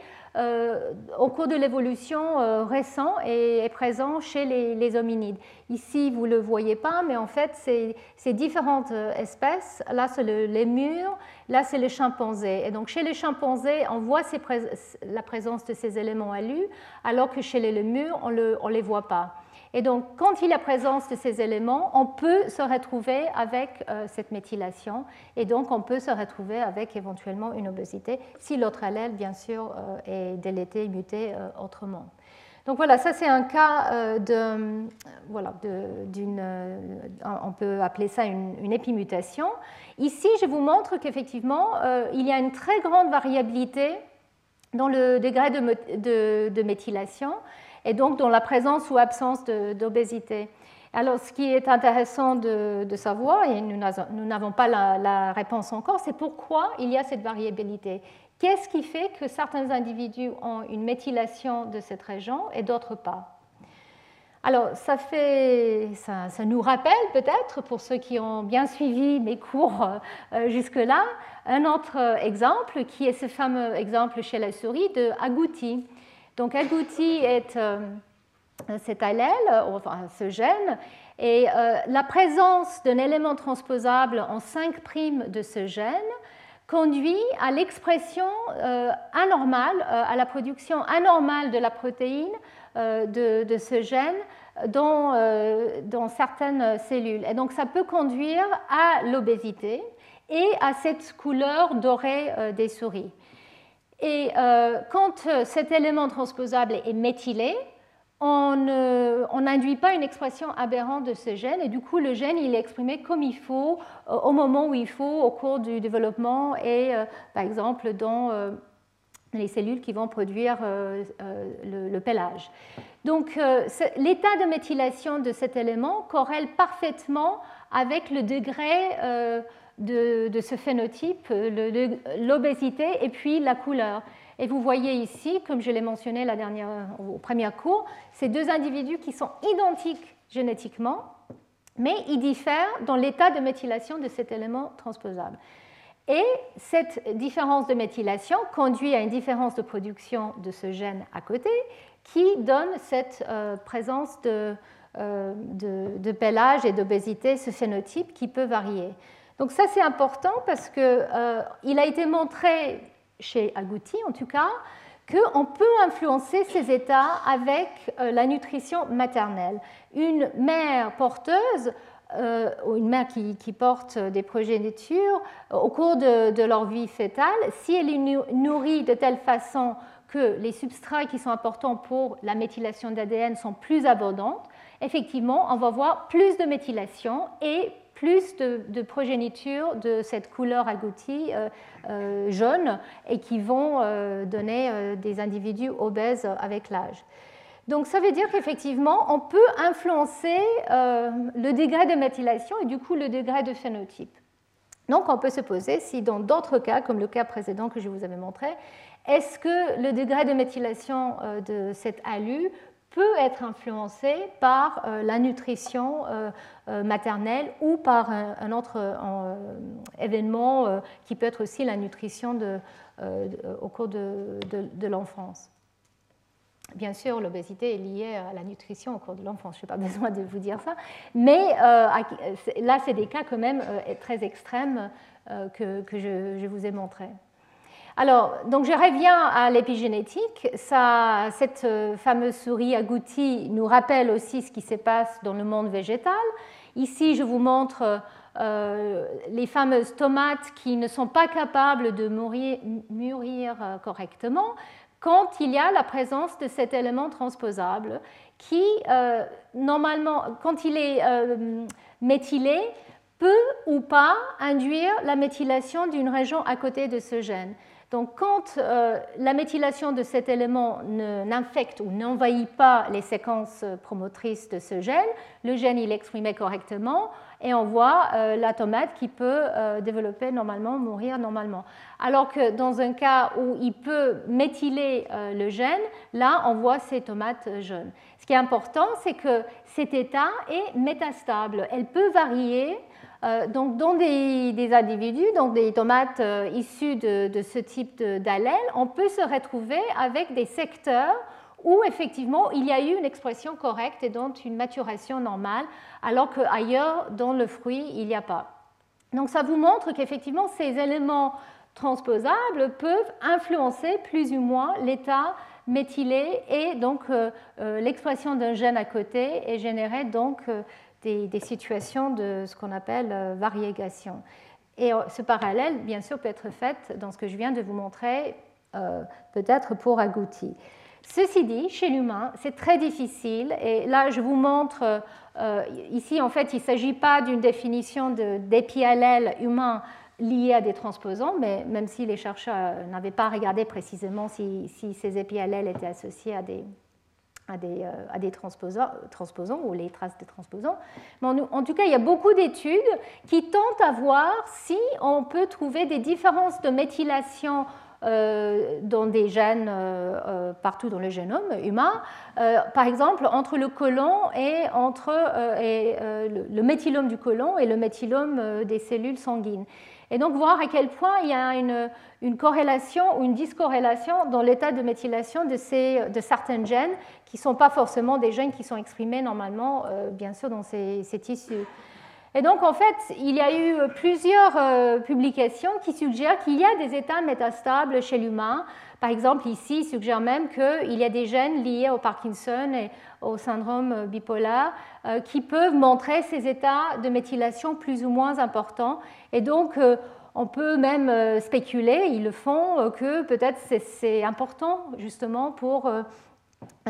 S2: au cours de l'évolution récent et est présent chez les, hominides. Ici, vous ne le voyez pas, mais en fait, ces, différentes espèces, là c'est le lémur, là c'est le chimpanzé. Et donc chez les chimpanzés, on voit la présence de ces éléments alus, alors que chez les lémurs, on ne les voit pas. Et donc, quand il y a présence de ces éléments, on peut se retrouver avec euh, cette méthylation et donc on peut se retrouver avec éventuellement une obésité si l'autre allèle, bien sûr, euh, est délété, muté euh, autrement. Donc voilà, ça c'est un cas de, voilà, d'une, on peut appeler ça une, épimutation. Ici, je vous montre qu'effectivement, il y a une très grande variabilité dans le degré de, de méthylation et donc dans la présence ou absence d'obésité. Alors, ce qui est intéressant de, savoir, et nous n'avons pas la, réponse encore, c'est pourquoi il y a cette variabilité. Qu'est-ce qui fait que certains individus ont une méthylation de cette région et d'autres pas? Alors, ça, fait, ça, nous rappelle peut-être, pour ceux qui ont bien suivi mes cours euh, jusque-là, un autre exemple qui est ce fameux exemple chez la souris de agouti. Donc agouti est euh, cet allèle, enfin ce gène, et euh, la présence d'un élément transposable en 5' de ce gène conduit à l'expression euh, anormale, à la production anormale de la protéine de, ce gène dans, dans, certaines cellules. Et donc ça peut conduire à l'obésité et à cette couleur dorée des souris. Et euh, quand euh, cet élément transposable est méthylé, on n'induit pas une expression aberrante de ce gène et du coup le gène il est exprimé comme il faut euh, au moment où il faut au cours du développement et par exemple dans les cellules qui vont produire le, le. Donc l'état de méthylation de cet élément corrèle parfaitement avec le degré de, ce phénotype, l'obésité et puis la couleur. Et vous voyez ici, comme je l'ai mentionné la dernière, au premier cours, ces deux individus qui sont identiques génétiquement, mais ils diffèrent dans l'état de méthylation de cet élément transposable. Et cette différence de méthylation conduit à une différence de production de ce gène à côté qui donne cette euh, présence de, euh, de, et d'obésité, ce phénotype qui peut varier. Donc ça c'est important parce qu'il euh, a été montré chez Agouti en tout cas qu'on peut influencer ces états avec euh, la nutrition maternelle. Une mère porteuse euh, une mère qui, porte des progénitures au cours de, leur vie fétale, si elle est nourrie de telle façon que les substrats qui sont importants pour la méthylation d'ADN sont plus abondants, effectivement, on va voir plus de méthylation et plus de, progéniture de cette couleur agoutie euh, euh, jaune et qui vont euh, donner des individus obèses avec l'âge. Donc ça veut dire qu'effectivement, on peut influencer le degré de méthylation et du coup le degré de phénotype. Donc on peut se poser si dans d'autres cas, comme le cas précédent que je vous avais montré, est-ce que le degré de méthylation de cet alu peut être influencé par euh, la nutrition euh, euh, maternelle ou par un, autre événement qui peut être aussi la nutrition au cours de, l'enfance. Bien sûr, l'obésité est liée à la nutrition au cours de l'enfance, je n'ai pas besoin de vous dire ça, mais là, c'est des cas quand même très extrêmes que, je vous ai montrés. Alors, donc je reviens à l'épigénétique. cette euh, fameuse souris agoutie nous rappelle aussi ce qui se passe dans le monde végétal. Ici, je vous montre euh, les fameuses tomates qui ne sont pas capables de mûrir, mûrir euh, correctement quand il y a la présence de cet élément transposable qui, normalement, quand il est méthylé, peut ou pas induire la méthylation d'une région à côté de ce gène. Donc quand euh, la méthylation de cet élément n'infecte ou n'envahit pas les séquences promotrices de ce gène, le gène il est correctement et on voit euh, la tomate qui peut euh, développer normalement, mourir normalement. Alors que dans un cas où il peut méthyler le gène, là on voit ces tomates jeunes. Ce qui est important, c'est que cet état est métastable. Elle peut varier donc, dans des, individus, donc des tomates issus de, de, ce type d'allèle, on peut se retrouver avec des secteurs où effectivement il y a eu une expression correcte et donc une maturation normale, alors qu'ailleurs, dans le fruit, il n'y a pas. Donc ça vous montre qu'effectivement ces éléments transposables peuvent influencer plus ou moins l'état méthylé et donc euh, euh, l'expression d'un gène à côté et générer donc euh, des, situations de ce qu'on appelle variégation. Et ce parallèle, bien sûr, peut être fait dans ce que je viens de vous montrer, peut-être pour agouti. Ceci dit, chez l'humain, c'est très difficile. Et là, je vous montre, euh, ici, en fait, il ne s'agit pas d'une définition d'épiallèle humain lié à des transposants, mais même si les chercheurs n'avaient pas regardé précisément si, ces épiallèles étaient associés à des, à des, euh, à des transposants, ou les traces de transposants. Mais en, tout cas, il y a beaucoup d'études qui tentent à voir si on peut trouver des différences de méthylation euh, dans des gènes euh, partout dans le génome humain, par exemple entre le côlon et entre le, méthylome du côlon et le méthylome des cellules sanguines. Et donc voir à quel point il y a une, une corrélation ou une discorrélation dans l'état de méthylation de, ces, de certains gènes qui ne sont pas forcément des gènes qui sont exprimés normalement, bien sûr, dans ces, tissus. Et donc, en fait, il y a eu plusieurs euh, publications qui suggèrent qu'il y a des états métastables chez l'humain. Par exemple, ici, il suggère même qu'il y a des gènes liés au Parkinson et au syndrome bipolaire euh, qui peuvent montrer ces états de méthylation plus ou moins importants. Et donc, euh, on peut même spéculer, ils le font, que peut-être c'est important justement pour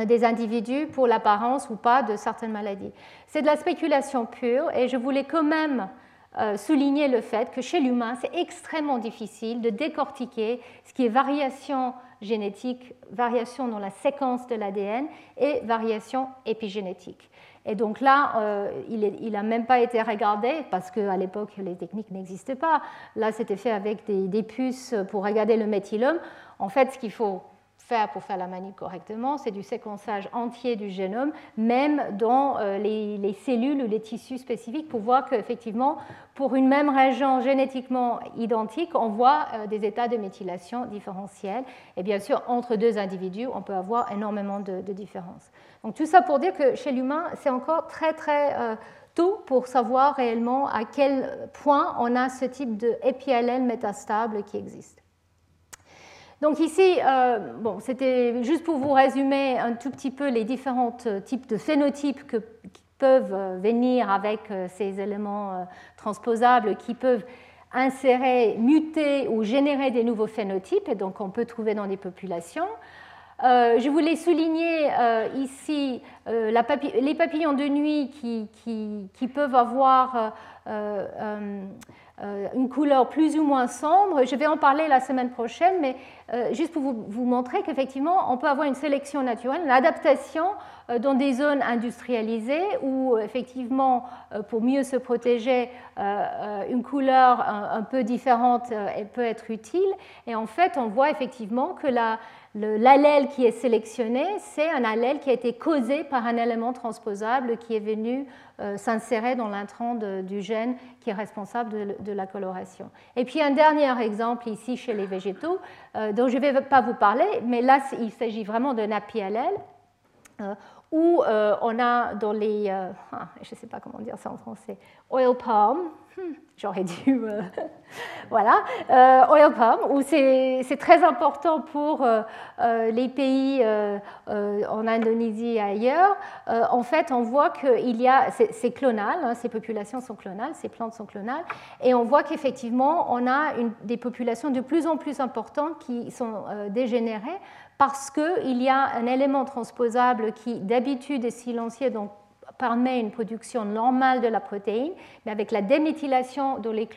S2: des individus pour l'apparence ou pas de certaines maladies. C'est de la spéculation pure et je voulais quand même euh, souligner le fait que chez l'humain, c'est extrêmement difficile de décortiquer ce qui est variation génétique, variation dans la séquence de l'ADN et variation épigénétique. Et donc là, euh, il n'a même pas été regardé parce qu'à l'époque, les techniques n'existaient pas. Là, c'était fait avec des, puces pour regarder le méthylome. En fait, ce qu'il faut pour faire la manip correctement, c'est du séquençage entier du génome, même dans euh, les, cellules ou les tissus spécifiques, pour voir qu'effectivement, pour une même région génétiquement identique, on voit euh, des états de méthylation différentiels. Et bien sûr, entre deux individus, on peut avoir énormément de, différences. Donc tout ça pour dire que chez l'humain, c'est encore très très euh, tôt pour savoir réellement à quel point on a ce type de métastable qui existe. Donc ici, euh, bon, c'était juste pour vous résumer un tout petit peu les différents euh, types de phénotypes qui peuvent euh, venir avec ces éléments transposables, qui peuvent insérer, muter ou générer des nouveaux phénotypes, et donc on peut trouver dans des populations. je voulais souligner ici les papillons de nuit qui, peuvent avoir une couleur plus ou moins sombre. Je vais en parler la semaine prochaine, mais euh, juste pour vous, montrer qu'effectivement, on peut avoir une sélection naturelle, une adaptation euh, dans des zones industrialisées où, effectivement, pour mieux se protéger, une couleur un, peu différente peut être utile. Et en fait, on voit effectivement que l'allèle qui est sélectionné, c'est un allèle qui a été causé par un élément transposable qui est venu s'insérer dans l'intrant du gène qui est responsable de, la coloration. Et puis un dernier exemple ici chez les végétaux, euh, dont je ne vais pas vous parler, mais là il s'agit vraiment d'un apiallèle, euh, où euh, on a dans les, ah, je ne sais pas comment dire ça en français, oil palm, Hmm, j'aurais dû. Euh, voilà. Euh, où c'est très important pour euh, les pays en Indonésie et ailleurs. en fait, on voit qu'il y a. C'est clonal, hein, ces populations sont clonales, ces plantes sont clonales. Et on voit qu'effectivement, on a des populations de plus en plus importantes qui sont dégénérées parce qu'il y a un élément transposable qui, d'habitude, est silencieux, donc permet une production normale de la protéine, mais avec la déméthylation de les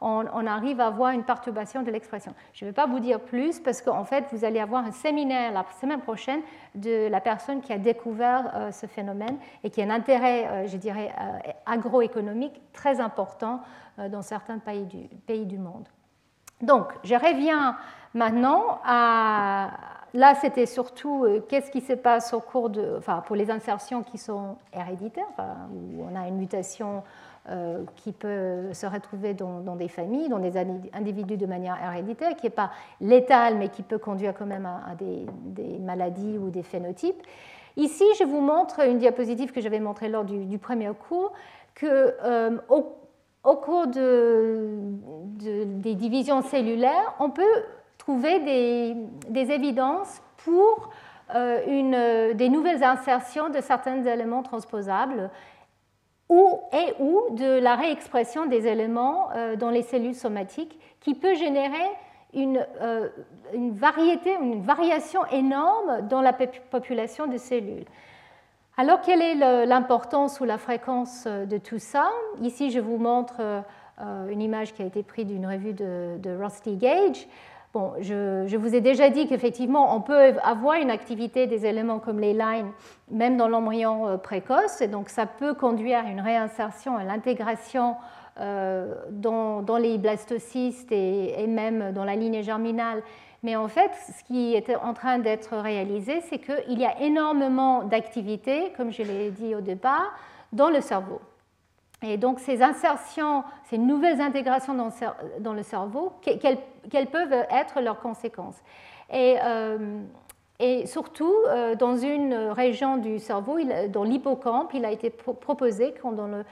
S2: on, arrive à avoir une perturbation de l'expression. Je ne vais pas vous dire plus parce qu'en fait, vous allez avoir un séminaire la semaine prochaine de la personne qui a découvert euh, ce phénomène et qui a un intérêt, euh, je dirais, euh, agroéconomique très important dans certains pays du, pays du monde. Donc, je reviens maintenant à là, c'était surtout qu'est-ce qui se passe au cours de, enfin, pour les insertions qui sont héréditaires, où on a une mutation qui peut se retrouver dans, des familles, dans des individus de manière héréditaire, qui n'est pas létale, mais qui peut conduire quand même à, des, maladies ou des phénotypes. Ici, je vous montre une diapositive que j'avais montrée lors du, premier cours, que au, au cours de, des divisions cellulaires, on peut trouver des, évidences pour euh, une, des nouvelles insertions de certains éléments transposables ou, et ou de la réexpression des éléments euh, dans les cellules somatiques qui peut générer une, euh, une variété, une variation énorme dans la population de cellules. Alors, quelle est l'importance ou la fréquence de tout ça? Ici, je vous montre une image qui a été prise d'une revue de, Rusty Gage. Je, vous ai déjà dit qu'effectivement, on peut avoir une activité des éléments comme les lines, même dans l'embryon euh, précoce, et donc ça peut conduire à une réinsertion, à l'intégration dans, les blastocystes et, même dans la lignée germinale mais en fait, ce qui est en train d'être réalisé, c'est qu'il y a énormément d'activités, comme je l'ai dit au départ, dans le cerveau. Et donc ces insertions, ces nouvelles intégrations dans le cerveau, quelles, peuvent être leurs conséquences. Et, euh, surtout, euh, dans une région du cerveau, dans l'hippocampe, il a été proposé quand dans le,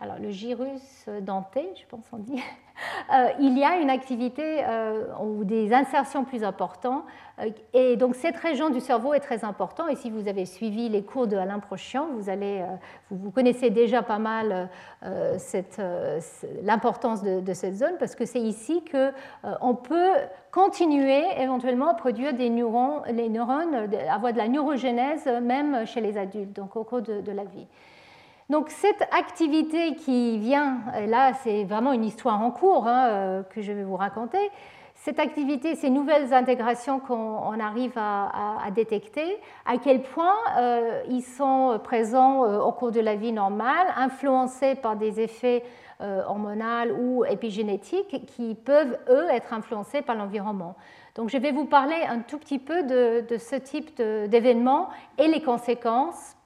S2: alors le gyrus denté, je pense on dit, euh, il y a une activité euh, ou des insertions plus importantes. Euh, et donc cette région du cerveau est très importante. Et si vous avez suivi les cours de Alain Prochian, vous, allez, vous, connaissez déjà pas mal l'importance de, cette zone parce que c'est ici qu'on peut continuer éventuellement à produire des neurones, avoir de la neurogénèse même chez les adultes, donc au cours de la vie. Donc cette activité qui vient, là c'est vraiment une histoire en cours hein, euh, que je vais vous raconter, cette activité, ces nouvelles intégrations qu'on arrive à, détecter, à quel point euh, ils sont présents euh, au cours de la vie normale, influencés par des effets hormonaux ou épigénétiques qui peuvent, eux, être influencés par l'environnement. Donc je vais vous parler un tout petit peu de, de ce type d'événements et les conséquences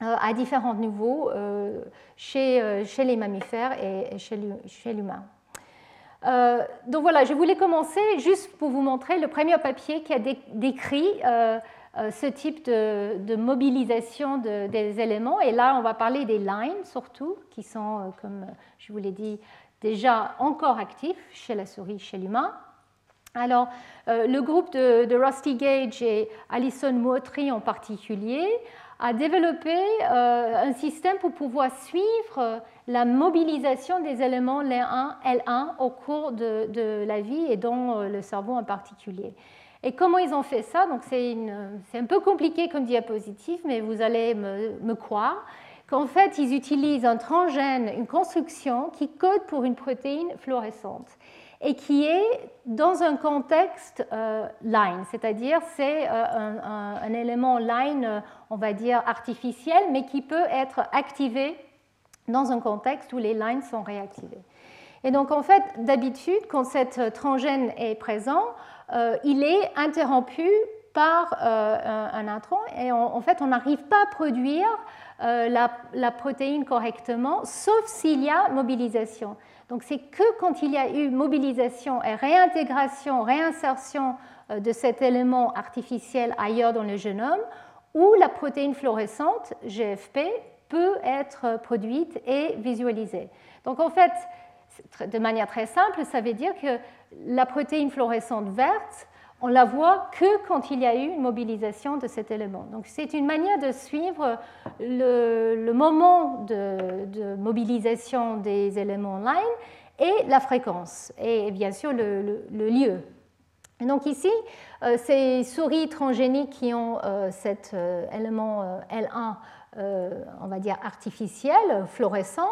S2: à différents niveaux euh, chez, euh, chez, les mammifères et chez l'humain. donc voilà, je voulais commencer juste pour vous montrer le premier papier qui a décrit ce type de, mobilisation des éléments. Et là, on va parler des lines surtout, qui sont, comme je vous l'ai dit, déjà encore actifs chez la souris, chez l'humain. Alors, le groupe de, de, Rusty Gage et Alison Moutry en particulier a développé euh, un système pour pouvoir suivre euh, la mobilisation des éléments L1, L1 au cours de, la vie et dans euh, le cerveau en particulier. Et comment ils ont fait ça? C'est un peu compliqué comme diapositive, mais vous allez me croire qu'en fait ils utilisent un transgène, une construction qui code pour une protéine fluorescente et qui est dans un contexte euh, line, c'est-à-dire c'est euh, un, élément line, euh, on va dire artificiel, mais qui peut être activé dans un contexte où les lines sont réactivées. Et donc en fait, d'habitude, quand cette transgène est présent, il est interrompu par un, intron et en fait on n'arrive pas à produire la protéine correctement, sauf s'il y a mobilisation. Donc c'est que quand il y a eu mobilisation et réintégration, réinsertion euh, de cet élément artificiel ailleurs dans le génome, où la protéine fluorescente, GFP, peut être produite et visualisée. Donc en fait, de manière très simple, ça veut dire que la protéine fluorescente verte on la voit que quand il y a eu une mobilisation de cet élément. Donc c'est une manière de suivre le, moment de, mobilisation des éléments line et la fréquence, et bien sûr le, lieu. donc ici, euh, ces souris transgéniques qui ont euh, cet euh, élément L1, on va dire artificiel, fluorescent,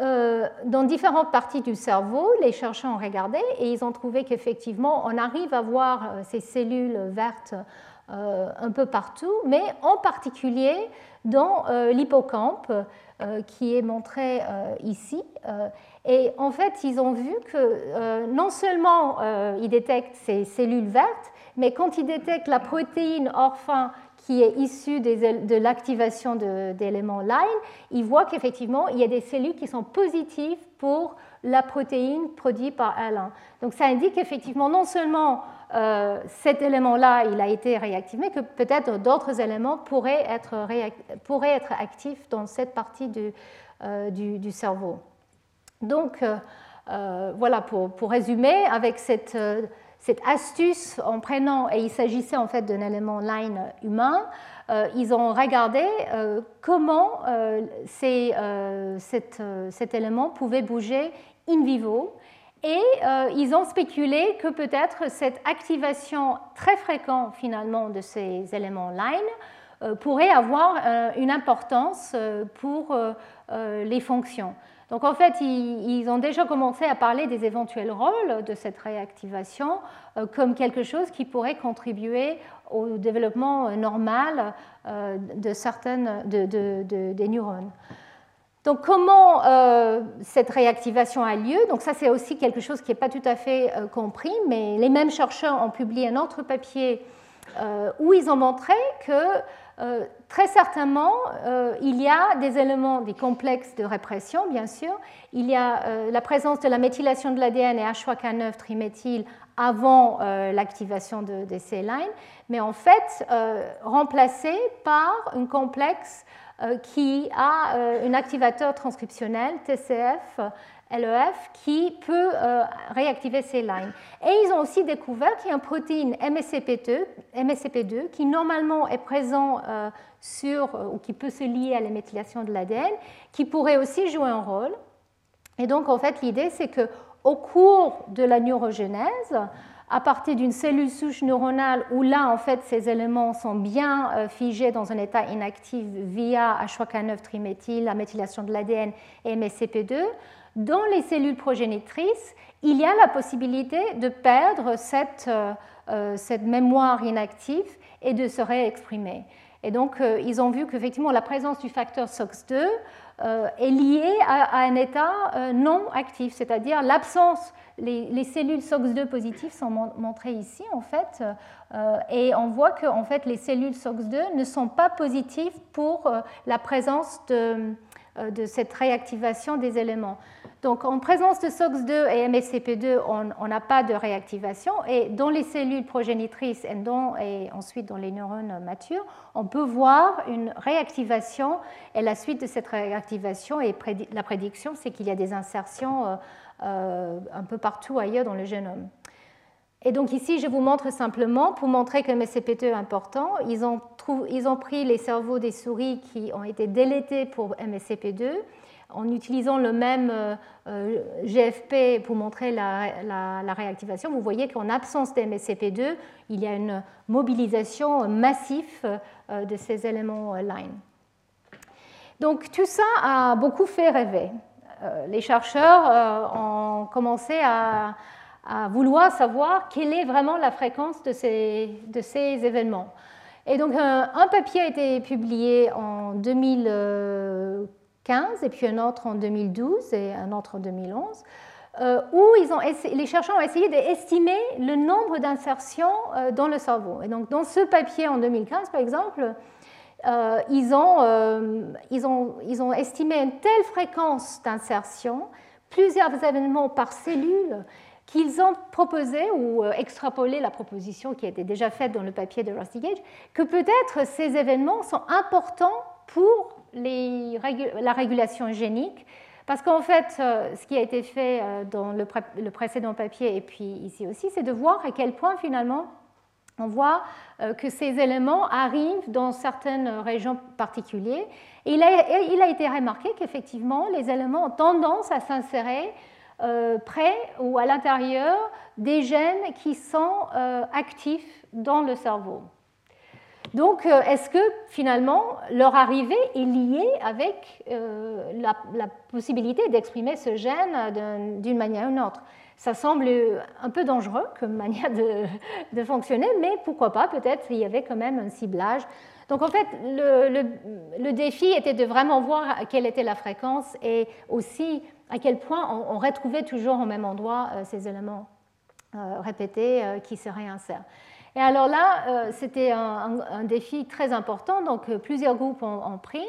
S2: euh, dans différentes parties du cerveau, les chercheurs ont regardé et ils ont trouvé qu'effectivement, on arrive à voir euh, ces cellules vertes un peu partout, mais en particulier dans l'hippocampe, qui est montré ici. Et en fait, ils ont vu que non seulement ils détectent ces cellules vertes, mais quand ils détectent la protéine orphan qui est issue de l'activation d'éléments line, ils voient qu'effectivement, il y a des cellules qui sont positives pour la protéine produite par L1. Donc ça indique effectivement non seulement euh, cet élément-là, il a été réactivé, mais que peut-être d'autres éléments pourraient être, pourraient être, actifs dans cette partie du, euh, du, cerveau. Donc euh, voilà, pour, pour, résumer, avec cette cette astuce en prenant, et il s'agissait en fait d'un élément line humain, euh, ils ont regardé euh, comment euh, cet, élément pouvait bouger in vivo et ils ont spéculé que peut-être cette activation très fréquente finalement de ces éléments line pourrait avoir une importance pour les fonctions. Donc en fait, ils, ont déjà commencé à parler des éventuels rôles de cette réactivation euh, comme quelque chose qui pourrait contribuer au développement euh, normal euh, de certaines des neurones. Donc comment cette réactivation a lieu? Donc ça c'est aussi quelque chose qui n'est pas tout à fait compris, mais les mêmes chercheurs ont publié un autre papier où ils ont montré que euh, très certainement, euh, il y a des éléments, des complexes de répression, bien sûr. Il y a euh, la présence de la méthylation de l'ADN et H3K9 triméthyle avant l'activation de, des C-lines, mais en fait remplacé par un complexe qui a un activateur transcriptionnel, TCF, LEF qui peut euh, réactiver ces lines. Et ils ont aussi découvert qu'il y a une protéine MSCP2, MSCP2 qui normalement est présent euh, sur, euh, ou qui peut se lier à la méthylation de l'ADN, qui pourrait aussi jouer un rôle. Et donc en fait l'idée c'est que au cours de la neurogénèse, à partir d'une cellule souche neuronale où là, en fait, ces éléments sont bien figés dans un état inactif via H3K9 triméthyle, la méthylation de l'ADN et MSCP2, dans les cellules progénitrices, il y a la possibilité de perdre cette, euh, euh, cette mémoire inactive et de se réexprimer. Et donc, euh, ils ont vu qu'effectivement, la présence du facteur SOX2 est liée à, un état non actif, c'est-à-dire l'absence, les, cellules SOX2 positives sont montrées ici, en fait, et on voit que en fait, les cellules SOX2 ne sont pas positives pour la présence de, de cette réactivation des éléments. Donc en présence de SOX2 et MSCP2, on n'a pas de réactivation. Et dans les cellules progénitrices et, et, ensuite dans les neurones matures, on peut voir une réactivation. Et la suite de cette réactivation, et la prédiction, c'est qu'il y a des insertions euh, euh, un peu partout ailleurs dans le génome. Et donc ici, je vous montre simplement, pour montrer que MSCP2 est important, ils ont, ils ont pris les cerveaux des souris qui ont été délétés pour MSCP2 en utilisant le même euh, euh, GFP pour montrer la, réactivation, vous voyez qu'en absence d'MSCP2, il y a une mobilisation massive euh, de ces éléments line. Donc tout ça a beaucoup fait rêver. Les chercheurs ont commencé à, vouloir savoir quelle est vraiment la fréquence de ces, de ces événements. Et donc un, papier a été publié en 2000 et puis un autre en 2012 et un autre en 2011, euh, où les chercheurs ont essayé d'estimer le nombre d'insertions euh, dans le cerveau. Et donc dans ce papier en 2015, par exemple, euh, ils ont estimé une telle fréquence d'insertion, plusieurs événements par cellule, qu'ils ont proposé ou extrapolé la proposition qui été déjà faite dans le papier de Rusty Gage, que peut-être ces événements sont importants pour la régulation génique. Parce qu'en fait, euh, ce qui a été fait euh, dans le, précédent papier et puis ici aussi, c'est de voir à quel point finalement on voit euh, que ces éléments arrivent dans certaines régions particulières. Et il a, été remarqué qu'effectivement, les éléments ont tendance à s'insérer près ou à l'intérieur des gènes qui sont actifs dans le cerveau. Donc, euh, est-ce que finalement leur arrivée est liée avec euh, la, possibilité d'exprimer ce gène d'une manière ou d'une autre? Ça semble un peu dangereux comme manière de, fonctionner, mais pourquoi pas, peut-être il y avait quand même un ciblage. Donc en fait, le, défi était de vraiment voir quelle était la fréquence et aussi à quel point on, retrouvait toujours au même endroit euh, ces éléments euh, répétés euh, qui se réinsèrent. Et alors là, c'était un, défi très important, donc plusieurs groupes ont, ont pris.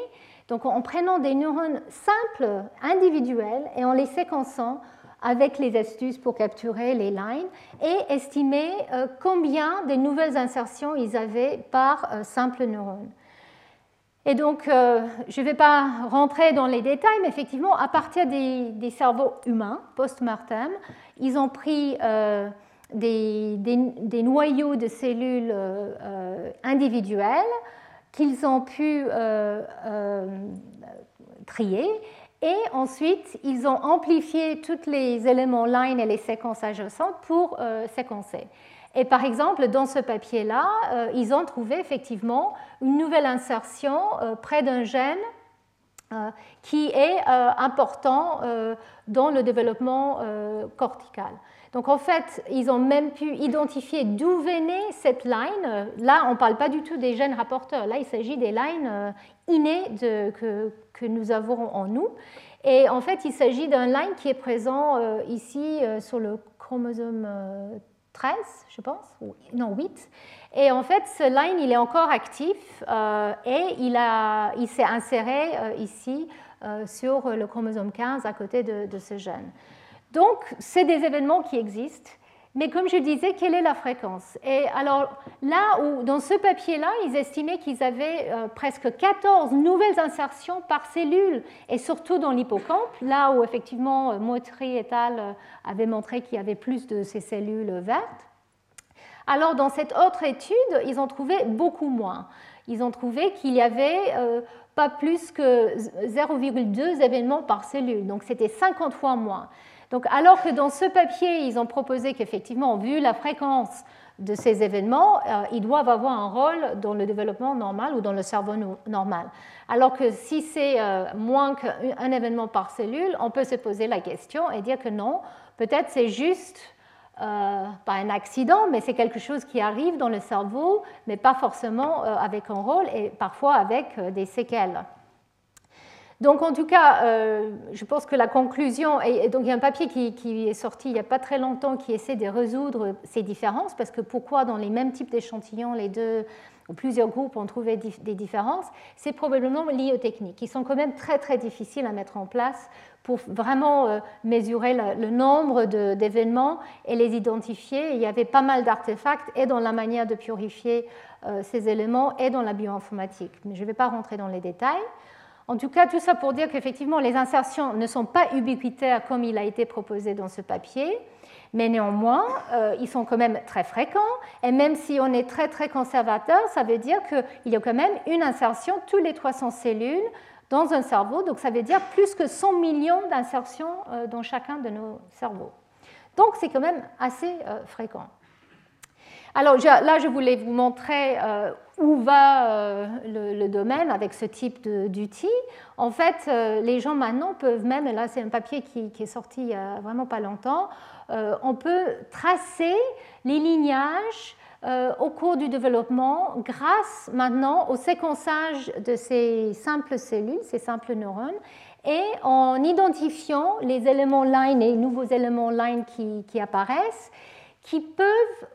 S2: Donc en prenant des neurones simples, individuels, et en les séquençant, avec les astuces pour capturer les lines et estimer combien de nouvelles insertions ils avaient par simple neurone. Et donc, euh, je ne vais pas rentrer dans les détails, mais effectivement, à partir des, cerveaux humains post-mortem, ils ont pris des, des, noyaux de cellules individuelles qu'ils ont pu trier et ensuite, ils ont amplifié tous les éléments line et les séquences adjacentes pour euh, séquencer. Et par exemple, dans ce papier-là, euh, ils ont trouvé effectivement une nouvelle insertion euh, près d'un gène qui est important dans le développement cortical. Donc en fait, ils ont même pu identifier d'où venait cette line. Là, on ne parle pas du tout des gènes rapporteurs. Là, il s'agit des lines innées que, que, nous avons en nous. Et en fait, il s'agit d'un line qui est présent euh, ici euh, sur le chromosome 13, euh, je pense, non 8. Et en fait, ce line, il est encore actif et il, il s'est inséré ici sur le chromosome 15 à côté de, de ce gène. Donc, c'est des événements qui existent. Mais comme je disais, quelle est la fréquence? Et alors là où, dans ce papier-là, ils estimaient qu'ils avaient euh, presque 14 nouvelles insertions par cellule, et surtout dans l'hippocampe, là où effectivement euh, Motry et al. Euh, avaient montré qu'il y avait plus de ces cellules vertes. Alors dans cette autre étude, ils ont trouvé beaucoup moins. Ils ont trouvé qu'il y avait pas plus que 0,2 événements par cellule, donc c'était 50 fois moins. Donc, alors que dans ce papier, ils ont proposé qu'effectivement, vu la fréquence de ces événements, euh, ils doivent avoir un rôle dans le développement normal ou dans le cerveau normal. Alors que si c'est euh, moins qu'un événement par cellule, on peut se poser la question et dire que non, peut-être c'est juste euh, pas un accident, mais c'est quelque chose qui arrive dans le cerveau, mais pas forcément avec un rôle et parfois avec des séquelles. Donc en tout cas, euh, je pense que la conclusion, et donc il y a un papier qui, est sorti il n'y a pas très longtemps qui essaie de résoudre ces différences, parce que pourquoi dans les mêmes types d'échantillons, les deux ou plusieurs groupes ont trouvé des différences, c'est probablement lié aux techniques, qui sont quand même très très difficiles à mettre en place pour vraiment euh, mesurer le, nombre d'événements et les identifier. Il y avait pas mal d'artefacts et dans la manière de purifier euh, ces éléments et dans la bioinformatique. Mais je ne vais pas rentrer dans les détails. En tout cas, tout ça pour dire qu'effectivement, les insertions ne sont pas ubiquitaires comme il a été proposé dans ce papier, mais néanmoins, euh, ils sont quand même très fréquents. Et même si on est très très conservateur, ça veut dire qu'il y a quand même une insertion tous les 300 cellules dans un cerveau. Donc ça veut dire plus que 100 millions d'insertions euh, dans chacun de nos cerveaux. Donc c'est quand même assez euh, fréquent. Alors là, je voulais vous montrer euh, où va euh, le, domaine avec ce type d'outil. En fait, euh, les gens maintenant peuvent même, et là c'est un papier qui, est sorti il n'y a vraiment pas longtemps, on peut tracer les lignages au cours du développement grâce maintenant au séquençage de ces simples cellules, ces simples neurones, et en identifiant les éléments line et les nouveaux éléments line qui, qui apparaissent, qui peuvent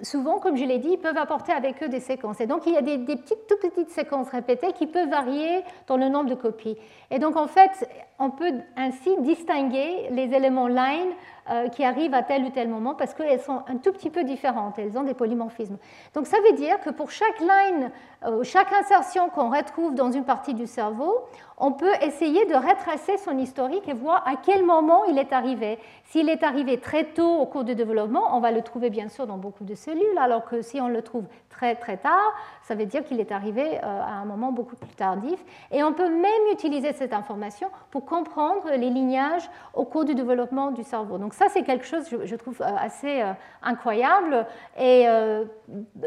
S2: souvent, comme je l'ai dit, ils peuvent apporter avec eux des séquences. Et donc, il y a des, petites, toutes petites séquences répétées qui peuvent varier dans le nombre de copies. Et donc, en fait, on peut ainsi distinguer les éléments line euh, qui arrivent à tel ou tel moment parce qu'elles sont un tout petit peu différentes, elles ont des polymorphismes. Donc ça veut dire que pour chaque line, euh, chaque insertion qu'on retrouve dans une partie du cerveau, on peut essayer de retracer son historique et voir à quel moment il est arrivé. S'il est arrivé très tôt au cours du développement, on va le trouver bien sûr dans beaucoup de cellules, alors que si on le trouve très très tard, ça veut dire qu'il est arrivé euh, à un moment beaucoup plus tardif. Et on peut même utiliser cette information pour comprendre les lignages au cours du développement du cerveau. Donc ça, c'est quelque chose, je, trouve, euh, assez euh, incroyable. Et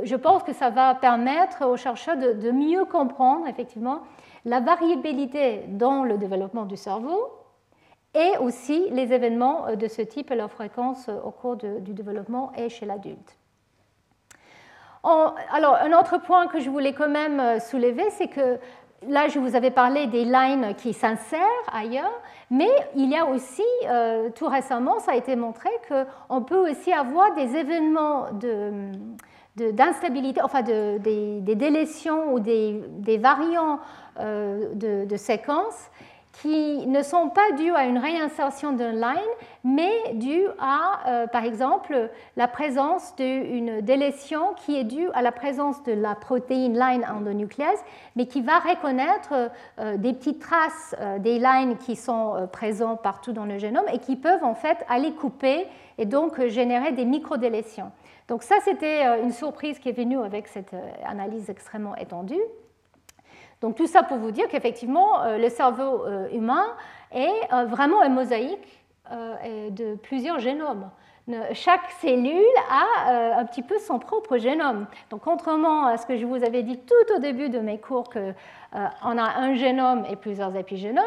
S2: je pense que ça va permettre aux chercheurs de mieux comprendre, effectivement, la variabilité dans le développement du cerveau et aussi les événements de ce type et leur fréquence au cours du développement et chez l'adulte. Alors, un autre point que je voulais quand même soulever, c'est que là, je vous avais parlé des lines qui s'insèrent ailleurs, mais il y a aussi, euh, tout récemment, ça a été montré qu'on peut aussi avoir des événements d'instabilité, enfin des, délétions ou des, variants euh, de, de, séquences qui ne sont pas dus à une réinsertion d'un line, mais dus à, euh, par exemple, la présence d'une délétion qui est due à la présence de la protéine line endonucléase, mais qui va reconnaître euh, des petites traces euh, des lines qui sont présents partout dans le génome et qui peuvent en fait aller couper et donc générer des microdélétions. Donc ça, c'était une surprise qui est venue avec cette analyse extrêmement étendue. Donc tout ça pour vous dire qu'effectivement, euh, le cerveau euh, humain est euh, vraiment une mosaïque de plusieurs génomes. Chaque cellule a un petit peu son propre génome. Donc contrairement à ce que je vous avais dit tout au début de mes cours qu'on a un génome et plusieurs épigénomes,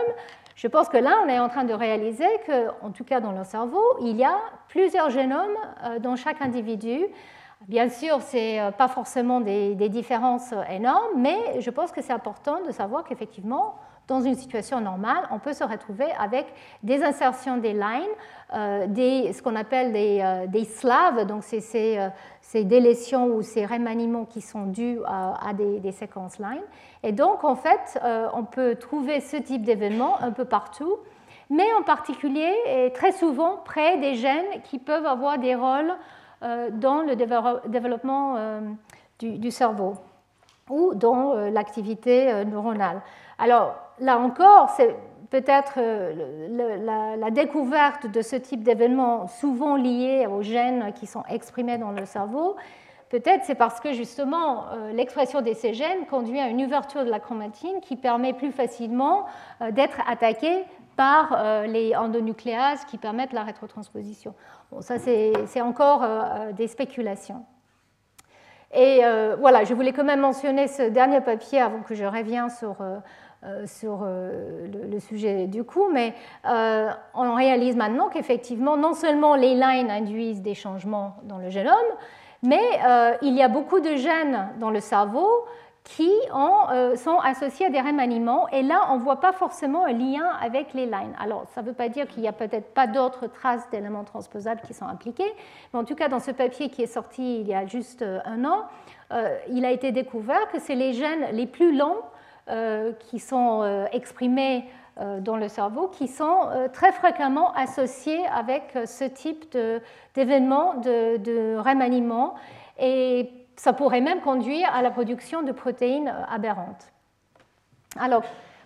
S2: je pense que là, on est en train de réaliser qu'en tout cas dans le cerveau, il y a plusieurs génomes dans chaque individu Bien sûr, ce n'est euh, pas forcément des, différences euh, énormes, mais je pense que c'est important de savoir qu'effectivement, dans une situation normale, on peut se retrouver avec des insertions des lines, euh, des, ce qu'on appelle des, slaves, donc c'est ces, délétions ou ces remaniements qui sont dus à, des, séquences lines. Et donc, en fait, on peut trouver ce type d'événement un peu partout, mais en particulier et très souvent près des gènes qui peuvent avoir des rôles dans le développement euh, du, cerveau ou dans euh, l'activité neuronale. Alors là encore, c'est peut-être la, découverte de ce type d'événements souvent liés aux gènes qui sont exprimés dans le cerveau. Peut-être c'est parce que justement l'expression de ces gènes conduit à une ouverture de la chromatine qui permet plus facilement d'être attaqué par les endonucléases qui permettent la rétrotransposition. Bon, ça, c'est encore euh, euh, des spéculations. Et euh, voilà, je voulais quand même mentionner ce dernier papier avant que je revienne sur, sur le, sujet du coup, mais on réalise maintenant qu'effectivement, non seulement les lines induisent des changements dans le génome, mais il y a beaucoup de gènes dans le cerveau qui euh, sont associés à des remaniements. Et là, on ne voit pas forcément un lien avec les lines. Alors, ça ne veut pas dire qu'il n'y a peut-être pas d'autres traces d'éléments transposables qui sont impliqués, mais en tout cas, dans ce papier qui est sorti il y a juste euh, un an, euh, il a été découvert que c'est les gènes les plus longs qui sont exprimés dans le cerveau qui sont très fréquemment associés avec ce type d'événements de, de, remaniement. Et ça pourrait même conduire à la production de protéines euh, aberrantes. Alors,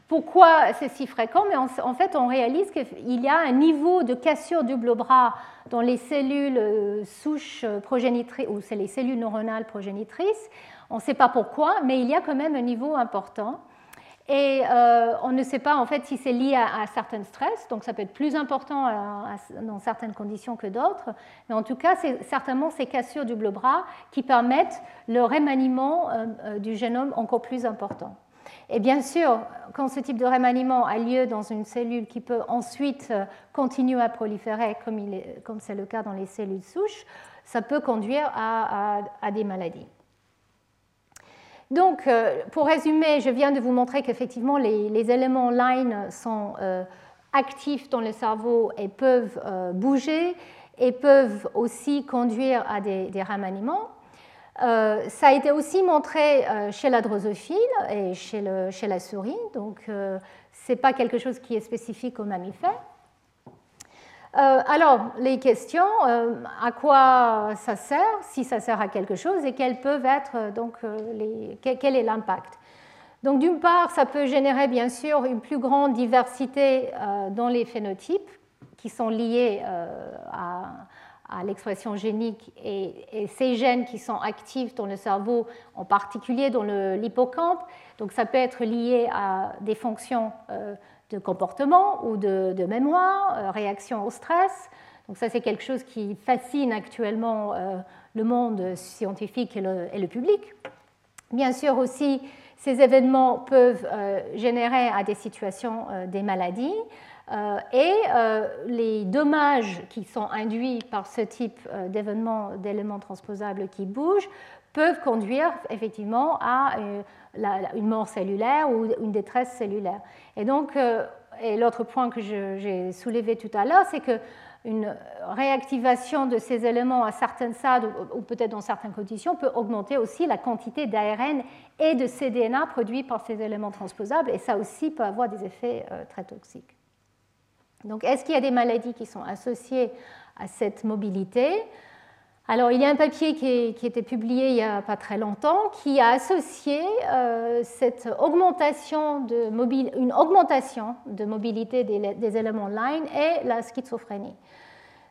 S2: pourquoi c'est si fréquent? Mais en, fait, on réalise qu'il y a un niveau de cassure du bras dans les cellules euh, souches euh, progénitrices, ou c'est les cellules neuronales progénitrices. On ne sait pas pourquoi, mais il y a quand même un niveau important. Et euh, on ne sait pas en fait si c'est lié à, certains stress, donc ça peut être plus important dans certaines conditions que d'autres, mais en tout cas, c'est certainement ces cassures du bleu-bras qui permettent le remaniement euh, euh, du génome encore plus important. Et bien sûr, quand ce type de remaniement a lieu dans une cellule qui peut ensuite continuer à proliférer, comme c'est le cas dans les cellules souches, ça peut conduire à des maladies. Donc, euh, pour résumer, je viens de vous montrer qu'effectivement, les, éléments line sont euh, actifs dans le cerveau et peuvent euh, bouger et peuvent aussi conduire à des, remaniements. ça a été aussi montré chez la drosophile et chez, chez la souris, donc ce n'est pas quelque chose qui est spécifique aux mammifères. Euh, alors, les questions, euh, à quoi ça sert, si ça sert à quelque chose, et quels peuvent être, euh, donc, quel est l'impact? Donc, d'une part, ça peut générer bien sûr une plus grande diversité dans les phénotypes qui sont liés à, l'expression génique et, ces gènes qui sont actifs dans le cerveau, en particulier dans l'hippocampe. Donc, ça peut être lié à des fonctions de comportement ou de, mémoire, euh, réaction au stress. Donc ça, c'est quelque chose qui fascine actuellement euh, le monde scientifique et le, public. Bien sûr aussi, ces événements peuvent euh, générer à des situations des maladies. Et les dommages qui sont induits par ce type d'événements, d'éléments transposables qui bougent, peuvent conduire effectivement à une mort cellulaire ou une détresse cellulaire. Et donc, et l'autre point que j'ai soulevé tout à l'heure, c'est que une réactivation de ces éléments à certains stades ou peut-être dans certaines conditions peut augmenter aussi la quantité d'ARN et de cDNA produits par ces éléments transposables et ça aussi peut avoir des effets euh, très toxiques. Donc est-ce qu'il y a des maladies qui sont associées à cette mobilité? Alors, il y a un papier qui, a été publié il n'y a pas très longtemps qui a associé euh, cette augmentation de une augmentation de mobilité des, éléments line et la schizophrénie.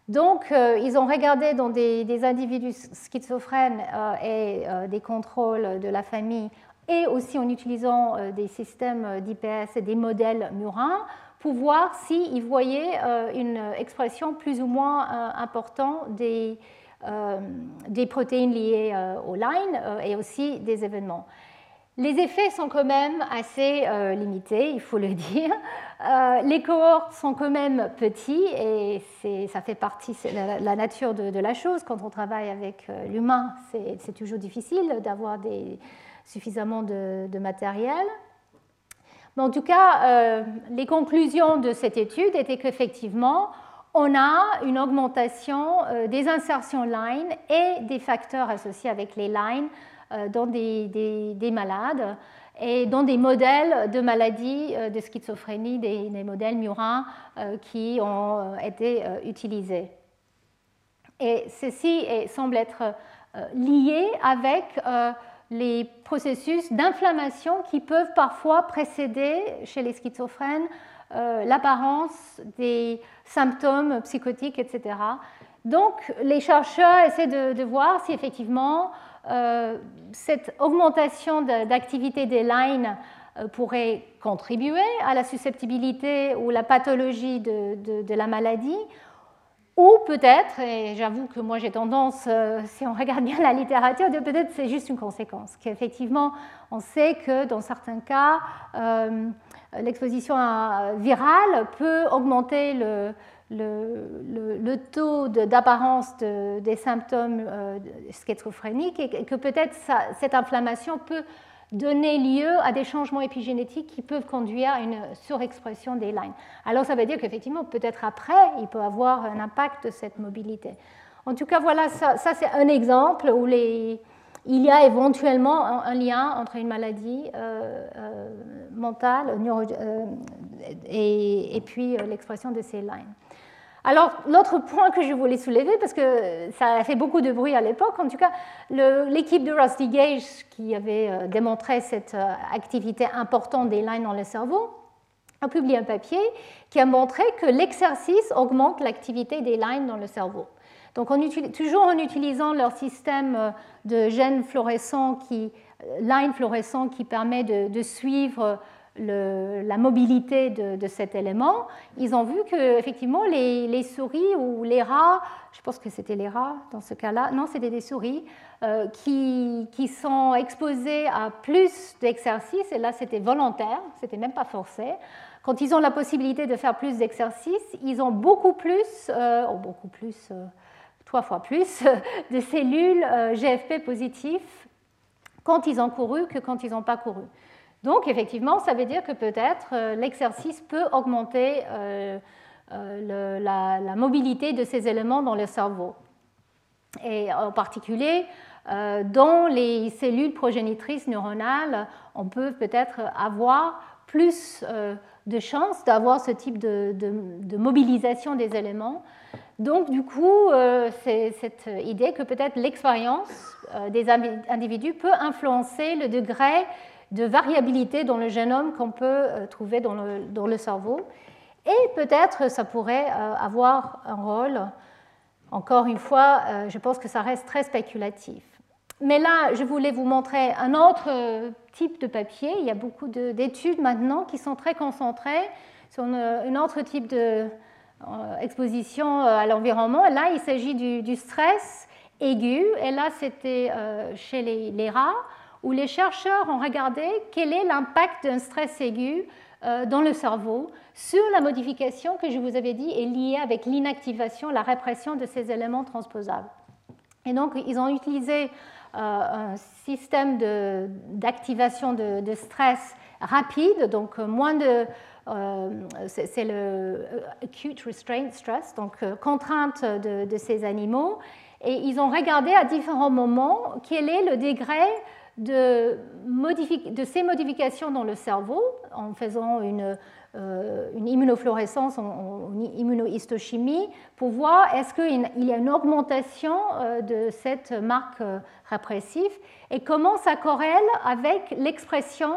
S2: Donc, euh, ils ont regardé dans des, individus schizophrènes euh, et des contrôles de la famille et aussi en utilisant des systèmes d'IPS et des modèles murins pour voir s'ils voyaient une expression plus ou moins importante des euh, des protéines liées euh, au line euh, et aussi des événements. Les effets sont quand même assez limités, il faut le dire. les cohortes sont quand même petits et ça fait partie, c'est la, nature de, la chose. Quand on travaille avec l'humain, c'est toujours difficile d'avoir suffisamment de, de, matériel. En tout cas, les conclusions de cette étude étaient qu'effectivement, on a une augmentation euh, des insertions line et des facteurs associés avec les lines euh, dans des, malades et dans des modèles de maladies euh, de schizophrénie, des, modèles murins qui ont été utilisés. Et ceci semble être lié avec les processus d'inflammation qui peuvent parfois précéder chez les schizophrènes l'apparence des symptômes psychotiques, etc. Donc, les chercheurs essaient de, voir si effectivement euh, cette augmentation d'activité des lines euh, pourrait contribuer à la susceptibilité ou la pathologie de, la maladie, ou peut-être, et j'avoue que moi j'ai tendance, euh, si on regarde bien la littérature, peut-être c'est juste une conséquence, qu'effectivement on sait que dans certains cas, l'exposition virale peut augmenter le, le, taux d'apparence des symptômes euh, schizophréniques et que peut-être cette inflammation peut donner lieu à des changements épigénétiques qui peuvent conduire à une surexpression des lines. Alors ça veut dire qu'effectivement, peut-être après, il peut avoir un impact de cette mobilité. En tout cas, voilà, ça, c'est un exemple où les, il y a éventuellement un, lien entre une maladie euh, euh, mentale euh, et, puis l'expression de ces lines. Alors, l'autre point que je voulais soulever, parce que ça a fait beaucoup de bruit à l'époque, en tout cas, l'équipe de Rusty Gage, qui avait démontré cette activité importante des lines dans le cerveau, a publié un papier qui a montré que l'exercice augmente l'activité des lines dans le cerveau. Donc, toujours en utilisant leur système euh, de gènes fluorescents, qui, euh, line fluorescent qui permet de, suivre la mobilité de, cet élément, ils ont vu que effectivement les, souris ou les rats, je pense que c'était les rats dans ce cas-là, non, c'était des souris euh, qui, sont exposés à plus d'exercices, et là c'était volontaire, c'était même pas forcé. Quand ils ont la possibilité de faire plus d'exercices, ils ont beaucoup plus, oh, beaucoup plus trois fois plus de cellules euh, GFP positives quand ils ont couru que quand ils n'ont pas couru. Donc effectivement, ça veut dire que peut-être euh, l'exercice peut augmenter euh, la, mobilité de ces éléments dans le cerveau. Et en particulier, dans les cellules progénitrices neuronales, on peut peut-être avoir plus de chances d'avoir ce type de, mobilisation des éléments donc, du coup, euh, c'est cette idée que peut-être l'expérience euh, des individus peut influencer le degré de variabilité dans le génome qu'on peut euh, trouver dans le, cerveau. Et peut-être ça pourrait avoir un rôle, encore une fois, je pense que ça reste très spéculatif. Mais là, je voulais vous montrer un autre type de papier. Il y a beaucoup d'études maintenant qui sont très concentrées sur un autre type de, euh, exposition euh, à l'environnement. Là, il s'agit du, stress aigu. Et là, c'était euh, chez les, rats, où les chercheurs ont regardé quel est l'impact d'un stress aigu dans le cerveau sur la modification que je vous avais dit est liée avec l'inactivation, la répression de ces éléments transposables. Et donc, ils ont utilisé un système d'activation de, stress rapide, donc moins de, c'est le acute restraint stress, donc contrainte de, de, ces animaux. Et ils ont regardé à différents moments quel est le degré de, ces modifications dans le cerveau en faisant une, euh, une immunofluorescence en, immunohistochimie pour voir est-ce qu'il y a une augmentation euh, de cette marque euh, répressive et comment ça corrèle avec l'expression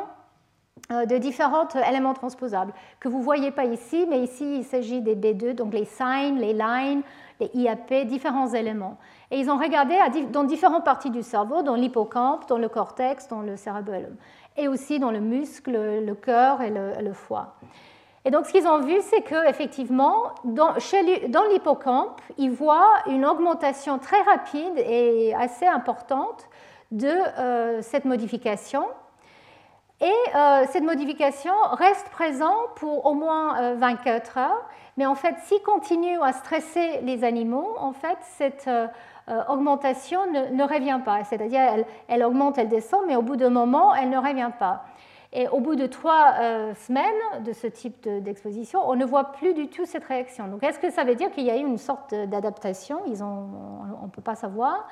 S2: de différents éléments transposables que vous ne voyez pas ici, mais ici il s'agit des B2, donc les signes, les lines, les IAP, différents éléments. Et ils ont regardé dans différentes parties du cerveau, dans l'hippocampe, dans le cortex, dans le cérébellum, et aussi dans le muscle, le cœur et le, foie. Et donc, ce qu'ils ont vu, c'est qu'effectivement, dans, dans l'hippocampe, ils voient une augmentation très rapide et assez importante de euh, cette modification. Et euh, cette modification reste présente pour au moins 24 euh, heures. Mais en fait, s'ils continuent à stresser les animaux, en fait, cette euh, augmentation ne, revient pas. C'est-à-dire, elle, augmente, elle descend, mais au bout d'un moment, elle ne revient pas. Et au bout de trois semaines de ce type d'exposition, on ne voit plus du tout cette réaction. Donc, est-ce que ça veut dire qu'il y a eu une sorte d'adaptation? On ne peut pas savoir.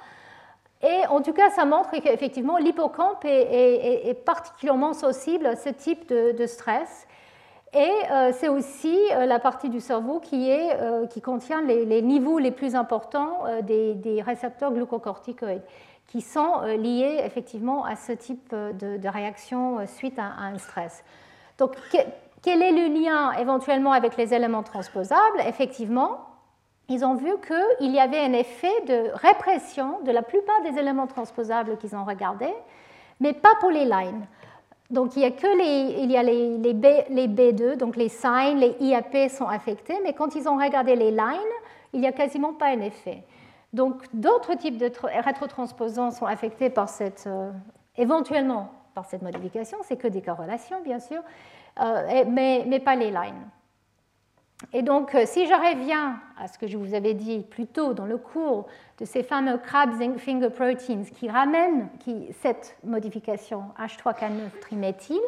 S2: Et en tout cas, ça montre qu'effectivement, l'hippocampe est, particulièrement sensible à ce type de stress. Et euh, c'est aussi euh, la partie du cerveau qui, est, euh, qui contient les, niveaux les plus importants des, récepteurs glucocorticoïdes, qui sont liés effectivement à ce type de, réaction suite à, un stress. Donc, quel est le lien éventuellement avec les éléments transposables? Effectivement, ils ont vu qu'il y avait un effet de répression de la plupart des éléments transposables qu'ils ont regardés, mais pas pour les lines. Donc il y a que les, il y a les, les, B, les B2, donc les signes, les IAP sont affectés, mais quand ils ont regardé les lines, il n'y a quasiment pas un effet. Donc d'autres types de rétrotransposants sont affectés par cette, euh, éventuellement par cette modification, c'est que des corrélations bien sûr, euh, mais, mais pas les lines. Et donc, euh, si je reviens à ce que je vous avais dit plus tôt dans le cours de ces fameux crab finger proteins qui ramènent cette modification H3K9-triméthyle,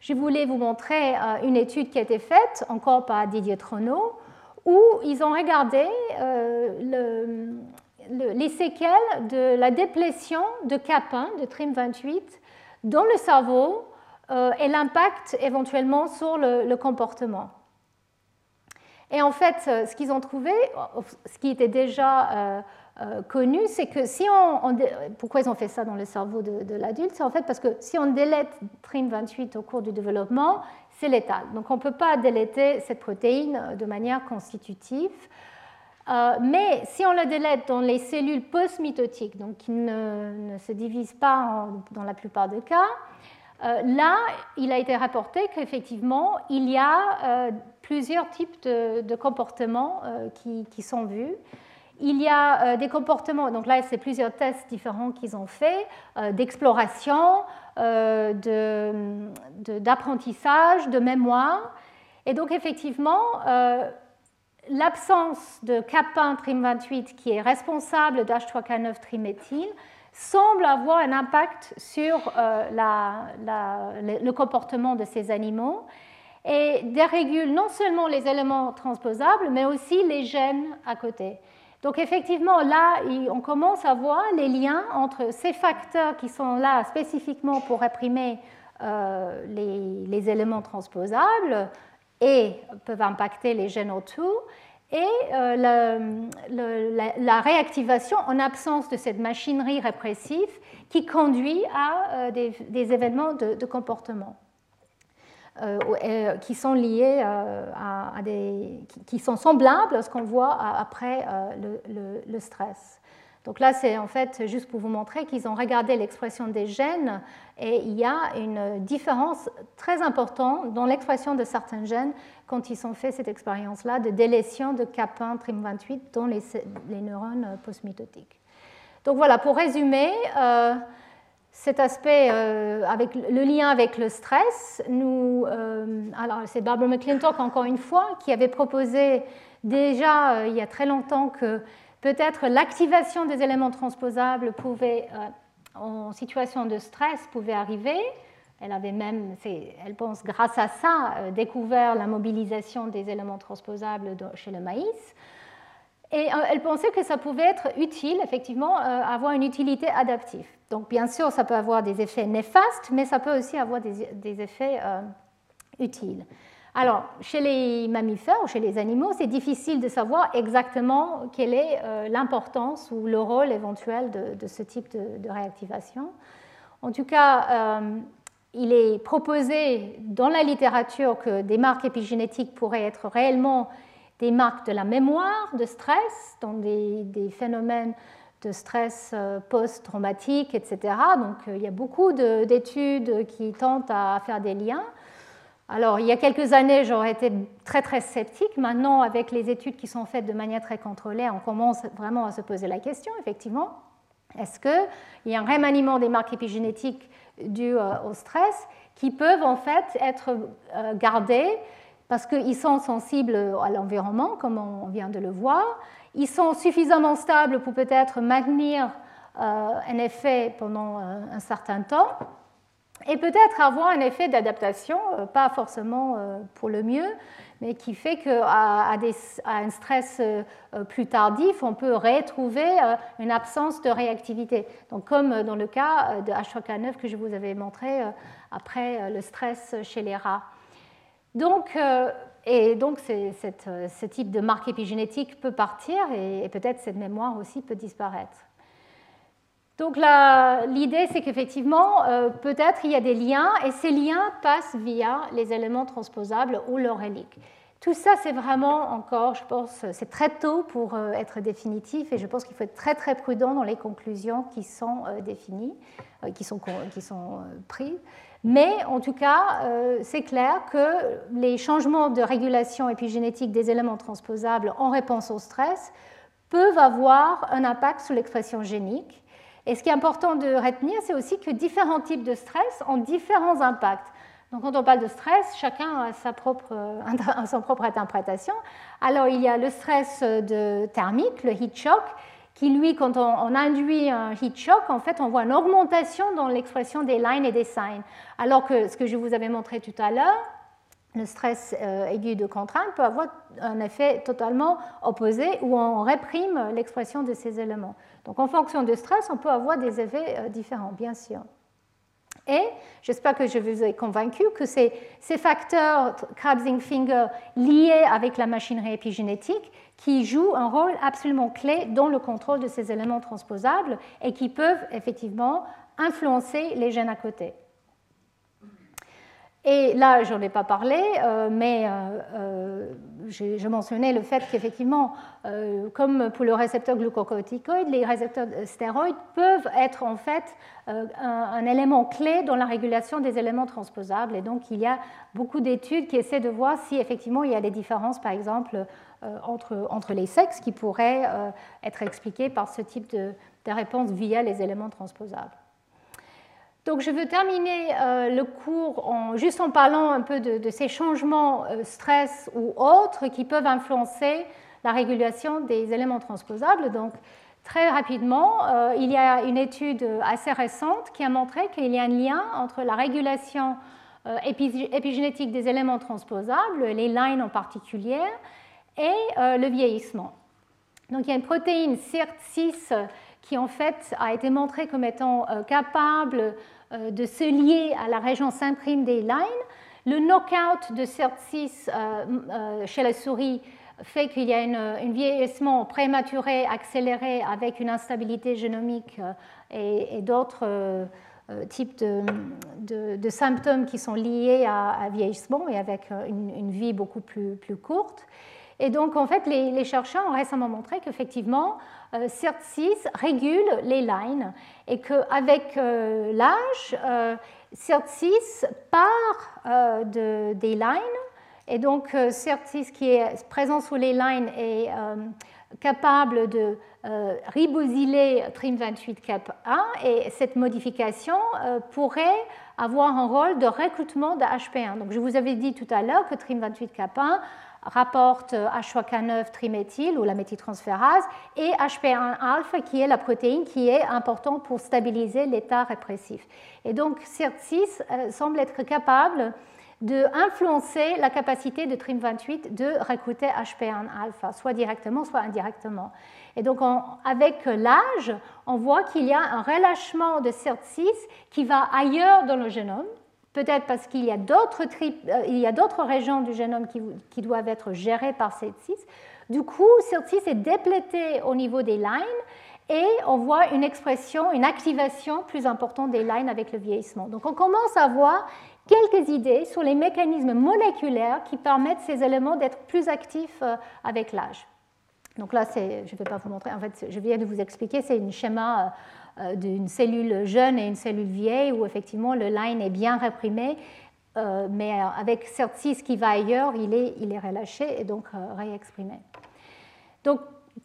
S2: je voulais vous montrer euh, une étude qui a été faite, encore par Didier Trono, où ils ont regardé euh, les séquelles de la déplétion de CAP1, de TRIM28, dans le cerveau et l'impact éventuellement sur le comportement. Et en fait, euh, ce qu'ils ont trouvé, ce qui était déjà euh, euh, connu, c'est que si on, Pourquoi ils ont fait ça dans le cerveau de, l'adulte C'est en fait parce que si on délète TRIM28 au cours du développement, c'est létal. Donc on ne peut pas déléter cette protéine de manière constitutive. mais si on la délète dans les cellules post-mitotiques, donc qui ne, se divisent pas dans la plupart des cas, là, il a été rapporté qu'effectivement, il y a plusieurs types de, comportements euh, qui, sont vus. Il y a euh, des comportements, donc là c'est plusieurs tests différents qu'ils ont fait, euh, d'exploration, d'apprentissage, de, mémoire. Et donc effectivement, l'absence de CAP1 TRIM28 qui est responsable d'H3K9 triméthyle semble avoir un impact sur le comportement de ces animaux et dérégule non seulement les éléments transposables, mais aussi les gènes à côté. Donc effectivement, là, on commence à voir les liens entre ces facteurs qui sont là spécifiquement pour réprimer euh, les, éléments transposables et peuvent impacter les gènes autour, et euh, la, réactivation en absence de cette machinerie répressive qui conduit à euh, des, événements de comportement. Euh, euh, qui sont liés euh, à, des, qui sont semblables à ce qu'on voit après le, stress. Donc là, c'est en fait juste pour vous montrer qu'ils ont regardé l'expression des gènes et il y a une différence très importante dans l'expression de certains gènes quand ils ont fait cette expérience-là de délétion de CAP1, TRIM28 dans les, les neurones postmitotiques. Donc voilà, pour résumer, cet aspect avec le lien avec le stress, nous, alors c'est Barbara McClintock encore une fois qui avait proposé déjà il y a très longtemps que peut-être l'activation des éléments transposables pouvait, en situation de stress pouvait arriver. Elle avait même, elle pense, grâce à ça, euh, découvert la mobilisation des éléments transposables chez le maïs. Et euh, elle pensait que ça pouvait être utile, effectivement, euh, avoir une utilité adaptive. Donc, bien sûr, ça peut avoir des effets néfastes, mais ça peut aussi avoir des, effets utiles. Alors, chez les mammifères ou chez les animaux, c'est difficile de savoir exactement quelle est l'importance ou le rôle éventuel de, ce type de, réactivation. En tout cas, il est proposé dans la littérature que des marques épigénétiques pourraient être réellement des marques de la mémoire de stress, dans des, phénomènes de stress euh, post-traumatique, etc. Donc euh, il y a beaucoup d'études qui tentent à faire des liens. Alors il y a quelques années, j'aurais été très très sceptique. Maintenant, avec les études qui sont faites de manière très contrôlée, on commence vraiment à se poser la question, effectivement. Est-ce qu'il y a un remaniement des marques épigénétiques dû euh, au stress qui peuvent en fait être gardés parce qu'ils sont sensibles à l'environnement, comme on vient de le voir. Ils sont suffisamment stables pour peut-être maintenir euh, un effet pendant un certain temps et peut-être avoir un effet d'adaptation, pas forcément pour le mieux, mais qui fait qu'à un stress euh, plus tardif, on peut retrouver euh, une absence de réactivité. Donc, comme dans le cas de H3K9 que je vous avais montré euh, après le stress chez les rats. Donc, et donc, ce type de marque épigénétique peut partir et, peut-être cette mémoire aussi peut disparaître. Donc l'idée, c'est qu'effectivement, peut-être il y a des liens et ces liens passent via les éléments transposables ou leurs reliques. Tout ça, c'est vraiment encore, je pense, c'est très tôt pour euh, être définitif et je pense qu'il faut être très très prudent dans les conclusions qui sont euh, définies, euh, qui sont prises. Mais en tout cas, c'est clair que les changements de régulation épigénétique des éléments transposables en réponse au stress peuvent avoir un impact sur l'expression génique. Et ce qui est important de retenir, c'est aussi que différents types de stress ont différents impacts. Donc quand on parle de stress, chacun a sa propre, propre interprétation. Alors il y a le stress de thermique, le heat shock, qui lui, quand on, induit un heat shock, en fait, on voit une augmentation dans l'expression des lines et des signs. Alors que ce que je vous avais montré tout à l'heure, le stress euh, aigu de contrainte peut avoir un effet totalement opposé où on réprime l'expression de ces éléments. Donc en fonction du stress, on peut avoir des effets euh, différents, bien sûr. Et j'espère que je vous ai convaincu que c'est ces facteurs Krabsing-Finger liés avec la machinerie épigénétique qui jouent un rôle absolument clé dans le contrôle de ces éléments transposables et qui peuvent effectivement influencer les gènes à côté. Et là, je n'en ai pas parlé, euh, mais euh, euh, je mentionnais le fait qu'effectivement, comme pour le récepteur glucocorticoïde, les récepteurs stéroïdes peuvent être en fait un, élément clé dans la régulation des éléments transposables. Et donc, il y a beaucoup d'études qui essaient de voir si effectivement il y a des différences, par exemple, entre, entre les sexes qui pourraient être expliquées par ce type de, de réponse via les éléments transposables. Donc je veux terminer euh, le cours en, juste en parlant un peu de, ces changements euh, stress ou autres qui peuvent influencer la régulation des éléments transposables. Donc très rapidement, euh, il y a une étude assez récente qui a montré qu'il y a un lien entre la régulation épigénétique des éléments transposables, les lines en particulier, et le vieillissement. Donc il y a une protéine CIRT6 qui en fait a été montré comme étant euh, capable euh, de se lier à la région s'imprime des lines. Le knockout de CERT6 euh, chez la souris fait qu'il y a un vieillissement prématuré, accéléré, avec une instabilité génomique et, d'autres types de, symptômes qui sont liés à, vieillissement et avec une, vie beaucoup plus courte. Et donc, en fait, les, chercheurs ont récemment montré qu'effectivement, euh, CERT6 régule les lines et qu'avec euh, l'âge, euh, CERT6 part des lines et donc CERT6 qui est présent sous les lines est capable de ribosyler TRIM28-CAP1 et cette modification pourrait avoir un rôle de recrutement de HP1. Donc je vous avais dit tout à l'heure que TRIM28-CAP1 rapporte H3K9 triméthyl ou la méthyltransférase et HP1-alpha qui est la protéine qui est importante pour stabiliser l'état répressif. Et donc CERT6 euh, semble être capable d'influencer la capacité de TRIM28 de recruter HP1-alpha, soit directement, soit indirectement. Et donc, avec l'âge, on voit qu'il y a un relâchement de CERT6 qui va ailleurs dans le génome, peut-être parce qu'il y a d'autres euh, régions du génome qui, doivent être gérées par CERT6. Du coup, CERT6 est déplété au niveau des lines et on voit une expression, une activation plus importante des lines avec le vieillissement. Donc on commence à voir quelques idées sur les mécanismes moléculaires qui permettent ces éléments d'être plus actifs euh, avec l'âge. Donc là, je ne vais pas vous montrer, en fait, je viens de vous expliquer, c'est un schéma euh, d'une cellule jeune et une cellule vieille où effectivement le line est bien réprimé, euh, mais avec CERT6 qui va ailleurs, il est, il est relâché et donc réexprimé. Donc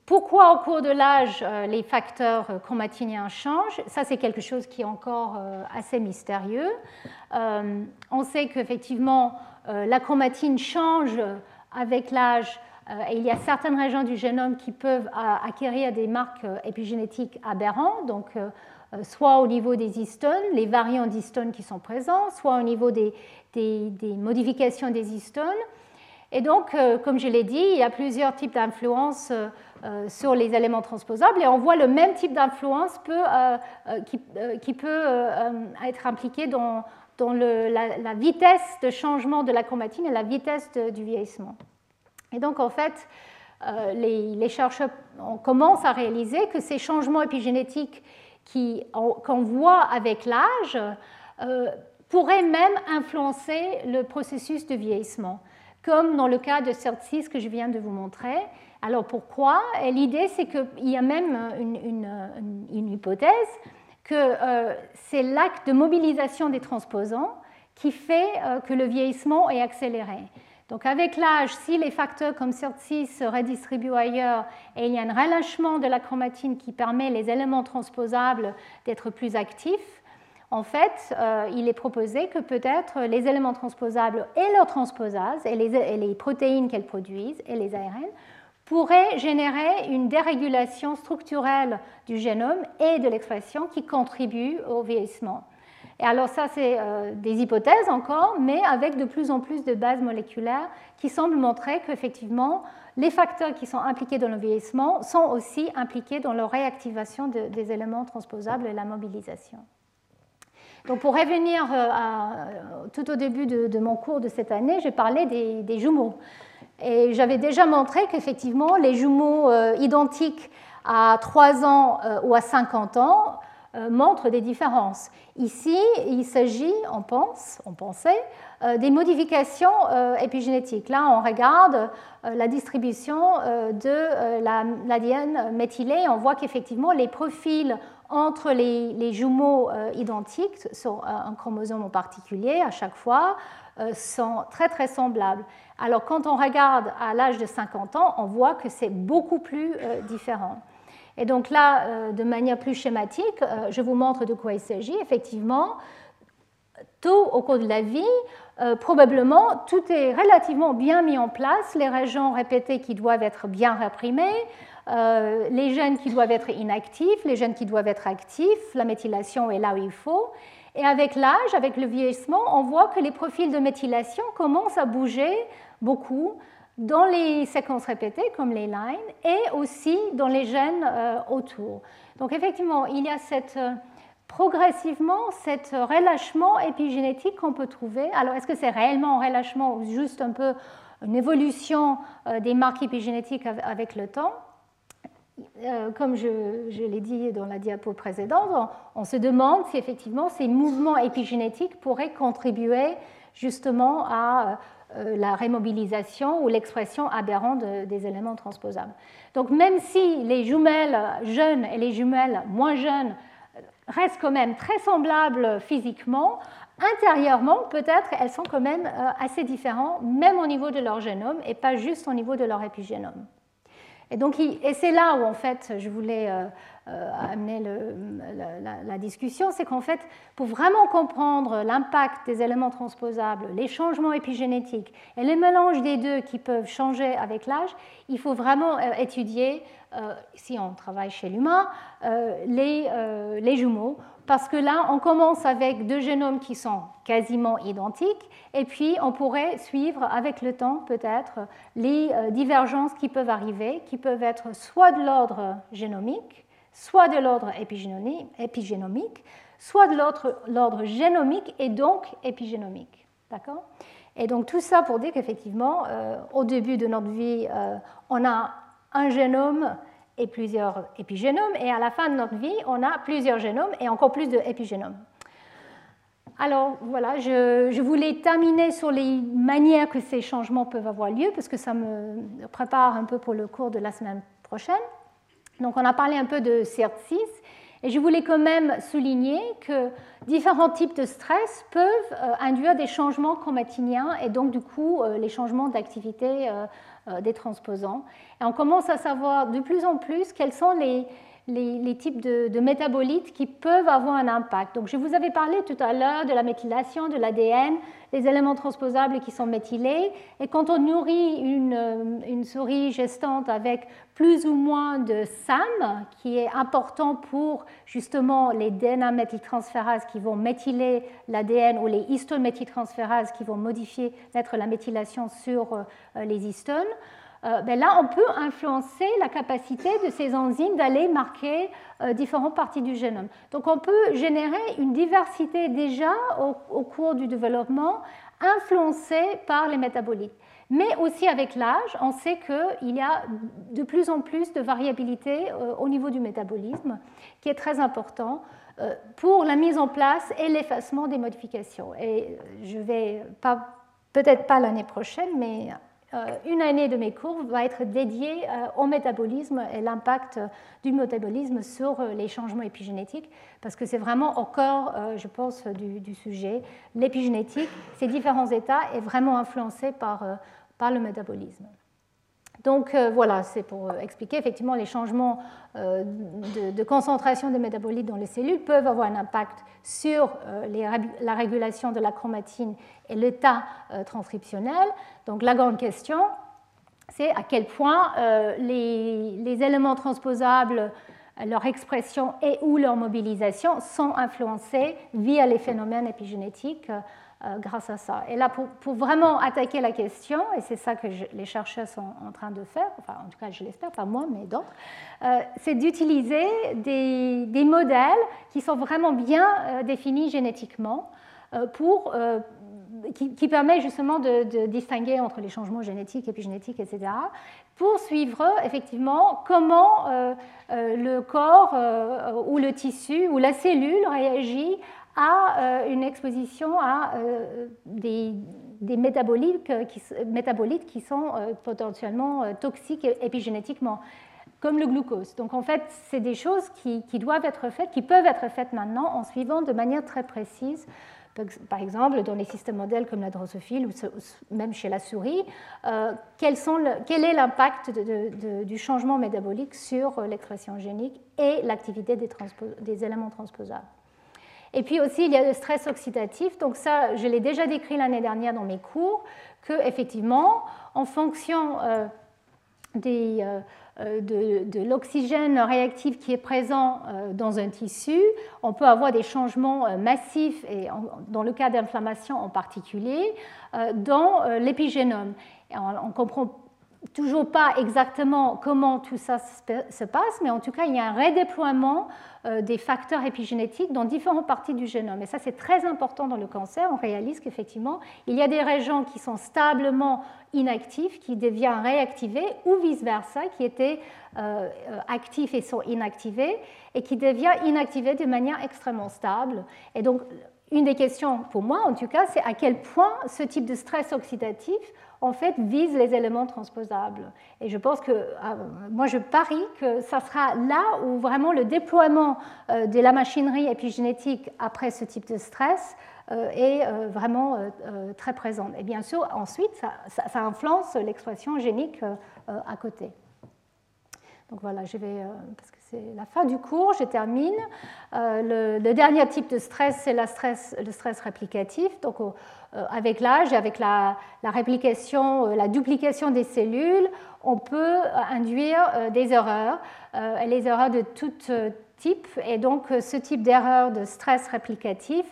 S2: pourquoi au cours de l'âge les facteurs chromatiniens changent? Ça, c'est quelque chose qui est encore assez mystérieux. Euh, on sait qu'effectivement, euh, la chromatine change avec l'âge euh, et il y a certaines régions du génome qui peuvent acquérir des marques épigénétiques aberrantes, donc soit au niveau des histones, les variants d'histones qui sont présents, soit au niveau des, modifications des histones. Et donc, comme je l'ai dit, il y a plusieurs types d'influences sur les éléments transposables et on voit le même type d'influence qui, qui, peut être impliqué dans la, vitesse de changement de la chromatine et la vitesse du vieillissement. Et donc, en fait, euh, les, chercheurs commencent à réaliser que ces changements épigénétiques qu'on voit avec l'âge euh, pourraient même influencer le processus de vieillissement, comme dans le cas de CERT6 que je viens de vous montrer. Alors pourquoi? L'idée, c'est qu'il y a même une hypothèse que euh, c'est l'acte de mobilisation des transposants qui fait que le vieillissement est accéléré. Donc avec l'âge, si les facteurs comme CERT6 se redistribuent ailleurs et il y a un relâchement de la chromatine qui permet les éléments transposables d'être plus actifs, en fait, euh, il est proposé que peut-être les éléments transposables et leurs transposases et les, et les protéines qu'elles produisent et les ARN pourrait générer une dérégulation structurelle du génome et de l'expression qui contribue au vieillissement. Et alors ça, c'est euh, des hypothèses encore, mais avec de plus en plus de bases moléculaires qui semblent montrer qu'effectivement, les facteurs qui sont impliqués dans le vieillissement sont aussi impliqués dans la réactivation des éléments transposables et la mobilisation. Donc pour revenir euh, tout au début de, mon cours de cette année, j'ai parlé des, jumeaux. Et j'avais déjà montré qu'effectivement, les jumeaux euh, identiques à 3 ans euh, ou à 50 ans euh, montrent des différences. Ici, il s'agit, on pense, on pensait, des modifications épigénétiques. Là, on regarde la distribution de l'ADN méthylé. On voit qu'effectivement, les profils entre les, jumeaux identiques sur un chromosome en particulier, à chaque fois, sont très très semblables. Alors quand on regarde à l'âge de 50 ans, on voit que c'est beaucoup plus euh, différent. Et donc là, euh, de manière plus schématique, euh, je vous montre de quoi il s'agit. Effectivement, tôt au cours de la vie, probablement, tout est relativement bien mis en place, les régions répétées qui doivent être bien réprimées, les gènes qui doivent être inactifs, les gènes qui doivent être actifs, la méthylation est là où il faut. Et avec l'âge, avec le vieillissement, on voit que les profils de méthylation commencent à bouger beaucoup dans les séquences répétées comme les lines et aussi dans les gènes euh, autour. Donc effectivement, il y a cette, euh, progressivement cet relâchement épigénétique qu'on peut trouver. Alors est-ce que c'est réellement un relâchement ou juste un peu une évolution euh, des marques épigénétiques avec le temps? Comme je, l'ai dit dans la diapo précédente, on, se demande si effectivement ces mouvements épigénétiques pourraient contribuer justement à euh, la rémobilisation ou l'expression aberrante des éléments transposables. Donc même si les jumelles jeunes et les jumelles moins jeunes restent quand même très semblables physiquement, intérieurement, peut-être, elles sont quand même euh, assez différentes, même au niveau de leur génome et pas juste au niveau de leur épigénome. Et, donc, et c'est là où, en fait, je voulais euh, amener la, discussion, c'est qu'en fait, pour vraiment comprendre l'impact des éléments transposables, les changements épigénétiques et les mélanges des deux qui peuvent changer avec l'âge, il faut vraiment euh, étudier, euh, si on travaille chez l'humain, les jumeaux parce que là, on commence avec deux génomes qui sont quasiment identiques, et puis on pourrait suivre avec le temps peut-être les divergences qui peuvent arriver, qui peuvent être soit de l'ordre génomique, soit de l'ordre épigénomique, soit de l'ordre génomique et donc épigénomique. D'accord? Et donc tout ça pour dire qu'effectivement, euh, au début de notre vie, euh, on a un génome et plusieurs épigénomes, et à la fin de notre vie, on a plusieurs génomes et encore plus d'épigénomes. Alors voilà, je, je, voulais terminer sur les manières que ces changements peuvent avoir lieu, parce que ça me prépare un peu pour le cours de la semaine prochaine. Donc on a parlé un peu de CERT6 et je voulais quand même souligner que différents types de stress peuvent euh, induire des changements chromatiniens et donc du coup euh, les changements d'activité euh, des transposants. Et on commence à savoir de plus en plus quels sont les, les, types de, métabolites qui peuvent avoir un impact. Donc, je vous avais parlé tout à l'heure de la méthylation de l'ADN, des éléments transposables qui sont méthylés. Et quand on nourrit une, une, souris gestante avec plus ou moins de SAM, qui est important pour justement les DNA méthyltransférases qui vont méthyler l'ADN ou les histométhyltransférases qui vont modifier, mettre la méthylation sur euh, les histones, euh, ben là, on peut influencer la capacité de ces enzymes d'aller marquer euh, différentes parties du génome. Donc, on peut générer une diversité déjà au, cours du développement influencée par les métabolites. Mais aussi avec l'âge, on sait qu'il y a de plus en plus de variabilité euh, au niveau du métabolisme, qui est très important pour la mise en place et l'effacement des modifications. Et je vais peut-être pas l'année prochaine, mais euh, une année de mes cours va être dédiée euh, au métabolisme et l'impact du métabolisme sur euh, les changements épigénétiques, parce que c'est vraiment au corps, je pense, du, sujet. L'épigénétique, ces différents états, est vraiment influencé par, par le métabolisme. Donc voilà, c'est pour expliquer effectivement les changements de, concentration des métabolites dans les cellules peuvent avoir un impact sur la régulation de la chromatine et l'état transcriptionnel. Donc la grande question, c'est à quel point euh, les, éléments transposables, leur expression et ou leur mobilisation sont influencés via les phénomènes épigénétiques euh, grâce à ça. Et là, pour, vraiment attaquer la question, et c'est ça que les chercheurs sont en train de faire, enfin en tout cas je l'espère, pas moi, mais d'autres, euh, c'est d'utiliser des, modèles qui sont vraiment bien définis génétiquement pour qui, permet justement de, distinguer entre les changements génétiques, épigénétiques, etc., pour suivre effectivement comment euh, euh, le corps euh, ou le tissu ou la cellule réagit à une exposition à des, métabolites, qui, métabolites qui sont potentiellement toxiques épigénétiquement comme le glucose. Donc en fait, c'est des choses qui, doivent être faites, qui peuvent être faites maintenant en suivant de manière très précise par exemple, dans les systèmes modèles comme la drosophile ou même chez la souris, euh, quel, est l'impact du changement métabolique sur euh, l'expression génique et l'activité des, éléments transposables. Et puis aussi, il y a le stress oxydatif. Donc ça, je l'ai déjà décrit l'année dernière dans mes cours, que effectivement, en fonction euh, des, euh, de, l'oxygène réactif qui est présent euh, dans un tissu, on peut avoir des changements euh, massifs, et dans le cas d'inflammation en particulier, dans l'épigénome. On comprend toujours pas exactement comment tout ça se passe, mais en tout cas, il y a un redéploiement des facteurs épigénétiques dans différentes parties du génome. Et ça, c'est très important dans le cancer. On réalise qu'effectivement, il y a des régions qui sont stablement inactif qui devient réactivé ou vice-versa, qui était euh, actif et sont inactivés, et qui devient inactivé de manière extrêmement stable. Et donc, une des questions pour moi, en tout cas, c'est à quel point ce type de stress oxydatif, en fait, vise les éléments transposables. Et je pense que, ah, moi, je parie que ça sera là où vraiment le déploiement euh, de la machinerie épigénétique après ce type de stress euh, est euh, vraiment très présente. Et bien sûr, ensuite, ça, influence l'expression génique à côté. Donc voilà, je vais, parce que c'est la fin du cours, je termine. Le, dernier type de stress, c'est stress, le stress réplicatif. Donc avec l'âge et avec la, la, réplication, la duplication des cellules, on peut induire des erreurs, les erreurs de tout type. Et donc ce type d'erreur de stress réplicatif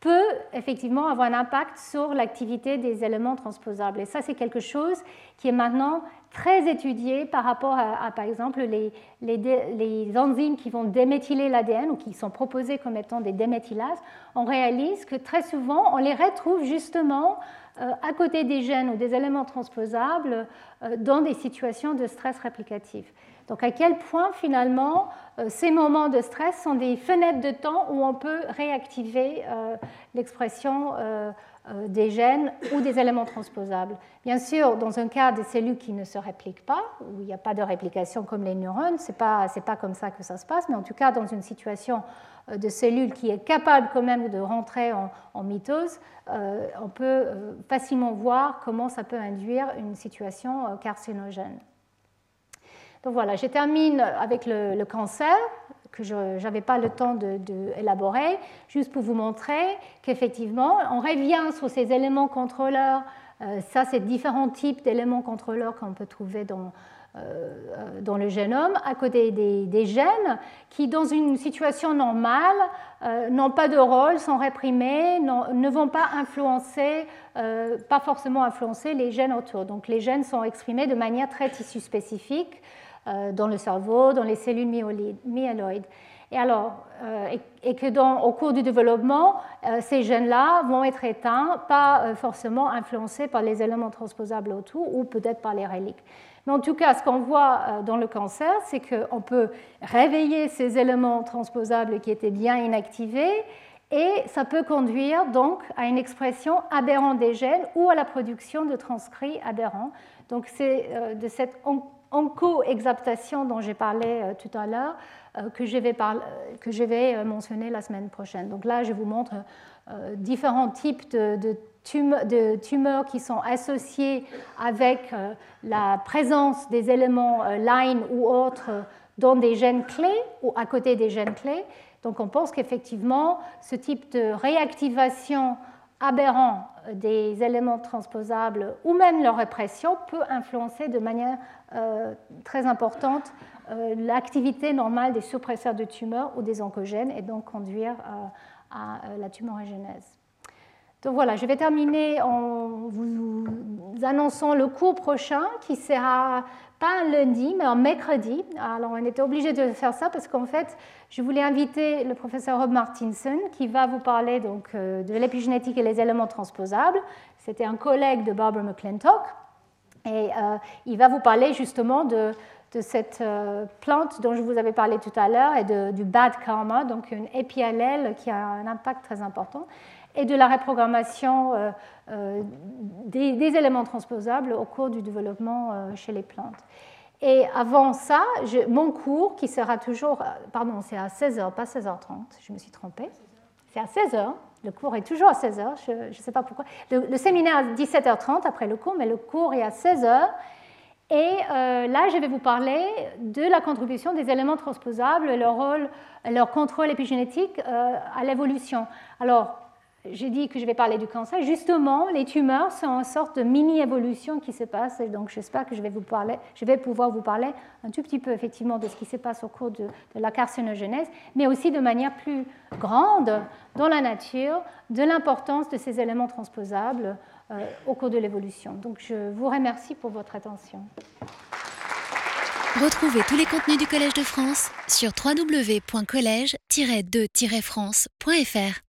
S2: peut effectivement avoir un impact sur l'activité des éléments transposables. Et ça, c'est quelque chose qui est maintenant très étudié par rapport à, par exemple, les, les, enzymes qui vont déméthyler l'ADN ou qui sont proposées comme étant des déméthylases. On réalise que très souvent, on les retrouve justement euh, à côté des gènes ou des éléments transposables euh, dans des situations de stress réplicatif. Donc à quel point finalement euh, ces moments de stress sont des fenêtres de temps où on peut réactiver l'expression des gènes ou des éléments transposables. Bien sûr, dans un cas des cellules qui ne se répliquent pas, où il n'y a pas de réplication comme les neurones, ce n'est pas, pas comme ça que ça se passe, mais en tout cas dans une situation de cellules qui est capable quand même de rentrer en, en mitose, on peut facilement voir comment ça peut induire une situation carcinogène. Donc voilà, je termine avec le, cancer, que je n'avais pas le temps d'élaborer, de, juste pour vous montrer qu'effectivement, on revient sur ces éléments contrôleurs. Euh, ça, c'est différents types d'éléments contrôleurs qu'on peut trouver dans, euh, dans le génome, à côté des, gènes qui, dans une situation normale, euh, n'ont pas de rôle, sont réprimés, ne vont pas influencer, pas forcément influencer les gènes autour. Donc les gènes sont exprimés de manière très tissu spécifique euh, dans le cerveau, dans les cellules myéloïdes. Et alors, euh, et, que dans, au cours du développement, euh, ces gènes-là vont être éteints, pas forcément influencés par les éléments transposables autour ou peut-être par les reliques. Mais en tout cas, ce qu'on voit dans le cancer, c'est qu'on peut réveiller ces éléments transposables qui étaient bien inactivés et ça peut conduire donc à une expression aberrante des gènes ou à la production de transcrits aberrants. Donc c'est de cette en co-exaptation dont j'ai parlé euh, tout à l'heure, euh, que, je vais que je vais euh, mentionner la semaine prochaine. Donc là, je vous montre différents types de, tumeurs, qui sont associés avec la présence des éléments line ou autres dans des gènes clés ou à côté des gènes clés. Donc on pense qu'effectivement, ce type de réactivation aberrant des éléments transposables ou même leur répression peut influencer de manière euh, très importante euh, l'activité normale des suppresseurs de tumeurs ou des oncogènes et donc conduire euh, à la tumorigénèse. Donc voilà, je vais terminer en vous annonçant le cours prochain qui sera pas un lundi, mais un mercredi. Alors, on était obligé de faire ça parce qu'en fait, je voulais inviter le professeur Rob Martinson qui va vous parler donc, euh, de l'épigénétique et les éléments transposables. C'était un collègue de Barbara McClintock. Et euh, il va vous parler justement de, cette euh, plante dont je vous avais parlé tout à l'heure et du bad karma, donc une épiallèle qui a un impact très important et de la reprogrammation des, éléments transposables au cours du développement chez les plantes. Et avant ça, mon cours, qui sera toujours, pardon, c'est à 16h, pas 16h30, je me suis trompée, c'est à 16h, le cours est toujours à 16h, je ne sais pas pourquoi. Le, séminaire à 17h30 après le cours, mais le cours est à 16h. Et là, je vais vous parler de la contribution des éléments transposables, leur rôle, leur contrôle épigénétique à l'évolution. Alors, j'ai dit que je vais parler du cancer. Justement, les tumeurs sont une sorte de mini-évolution qui se passe. Donc, j'espère que je vais, vous parler, je vais pouvoir vous parler un tout petit peu, effectivement, de ce qui se passe au cours de, la carcinogénèse, mais aussi de manière plus grande dans la nature, de l'importance de ces éléments transposables euh, au cours de l'évolution. Donc, je vous remercie pour votre attention.
S1: Retrouvez tous les contenus du Collège de France sur www.colège-2-france.fr.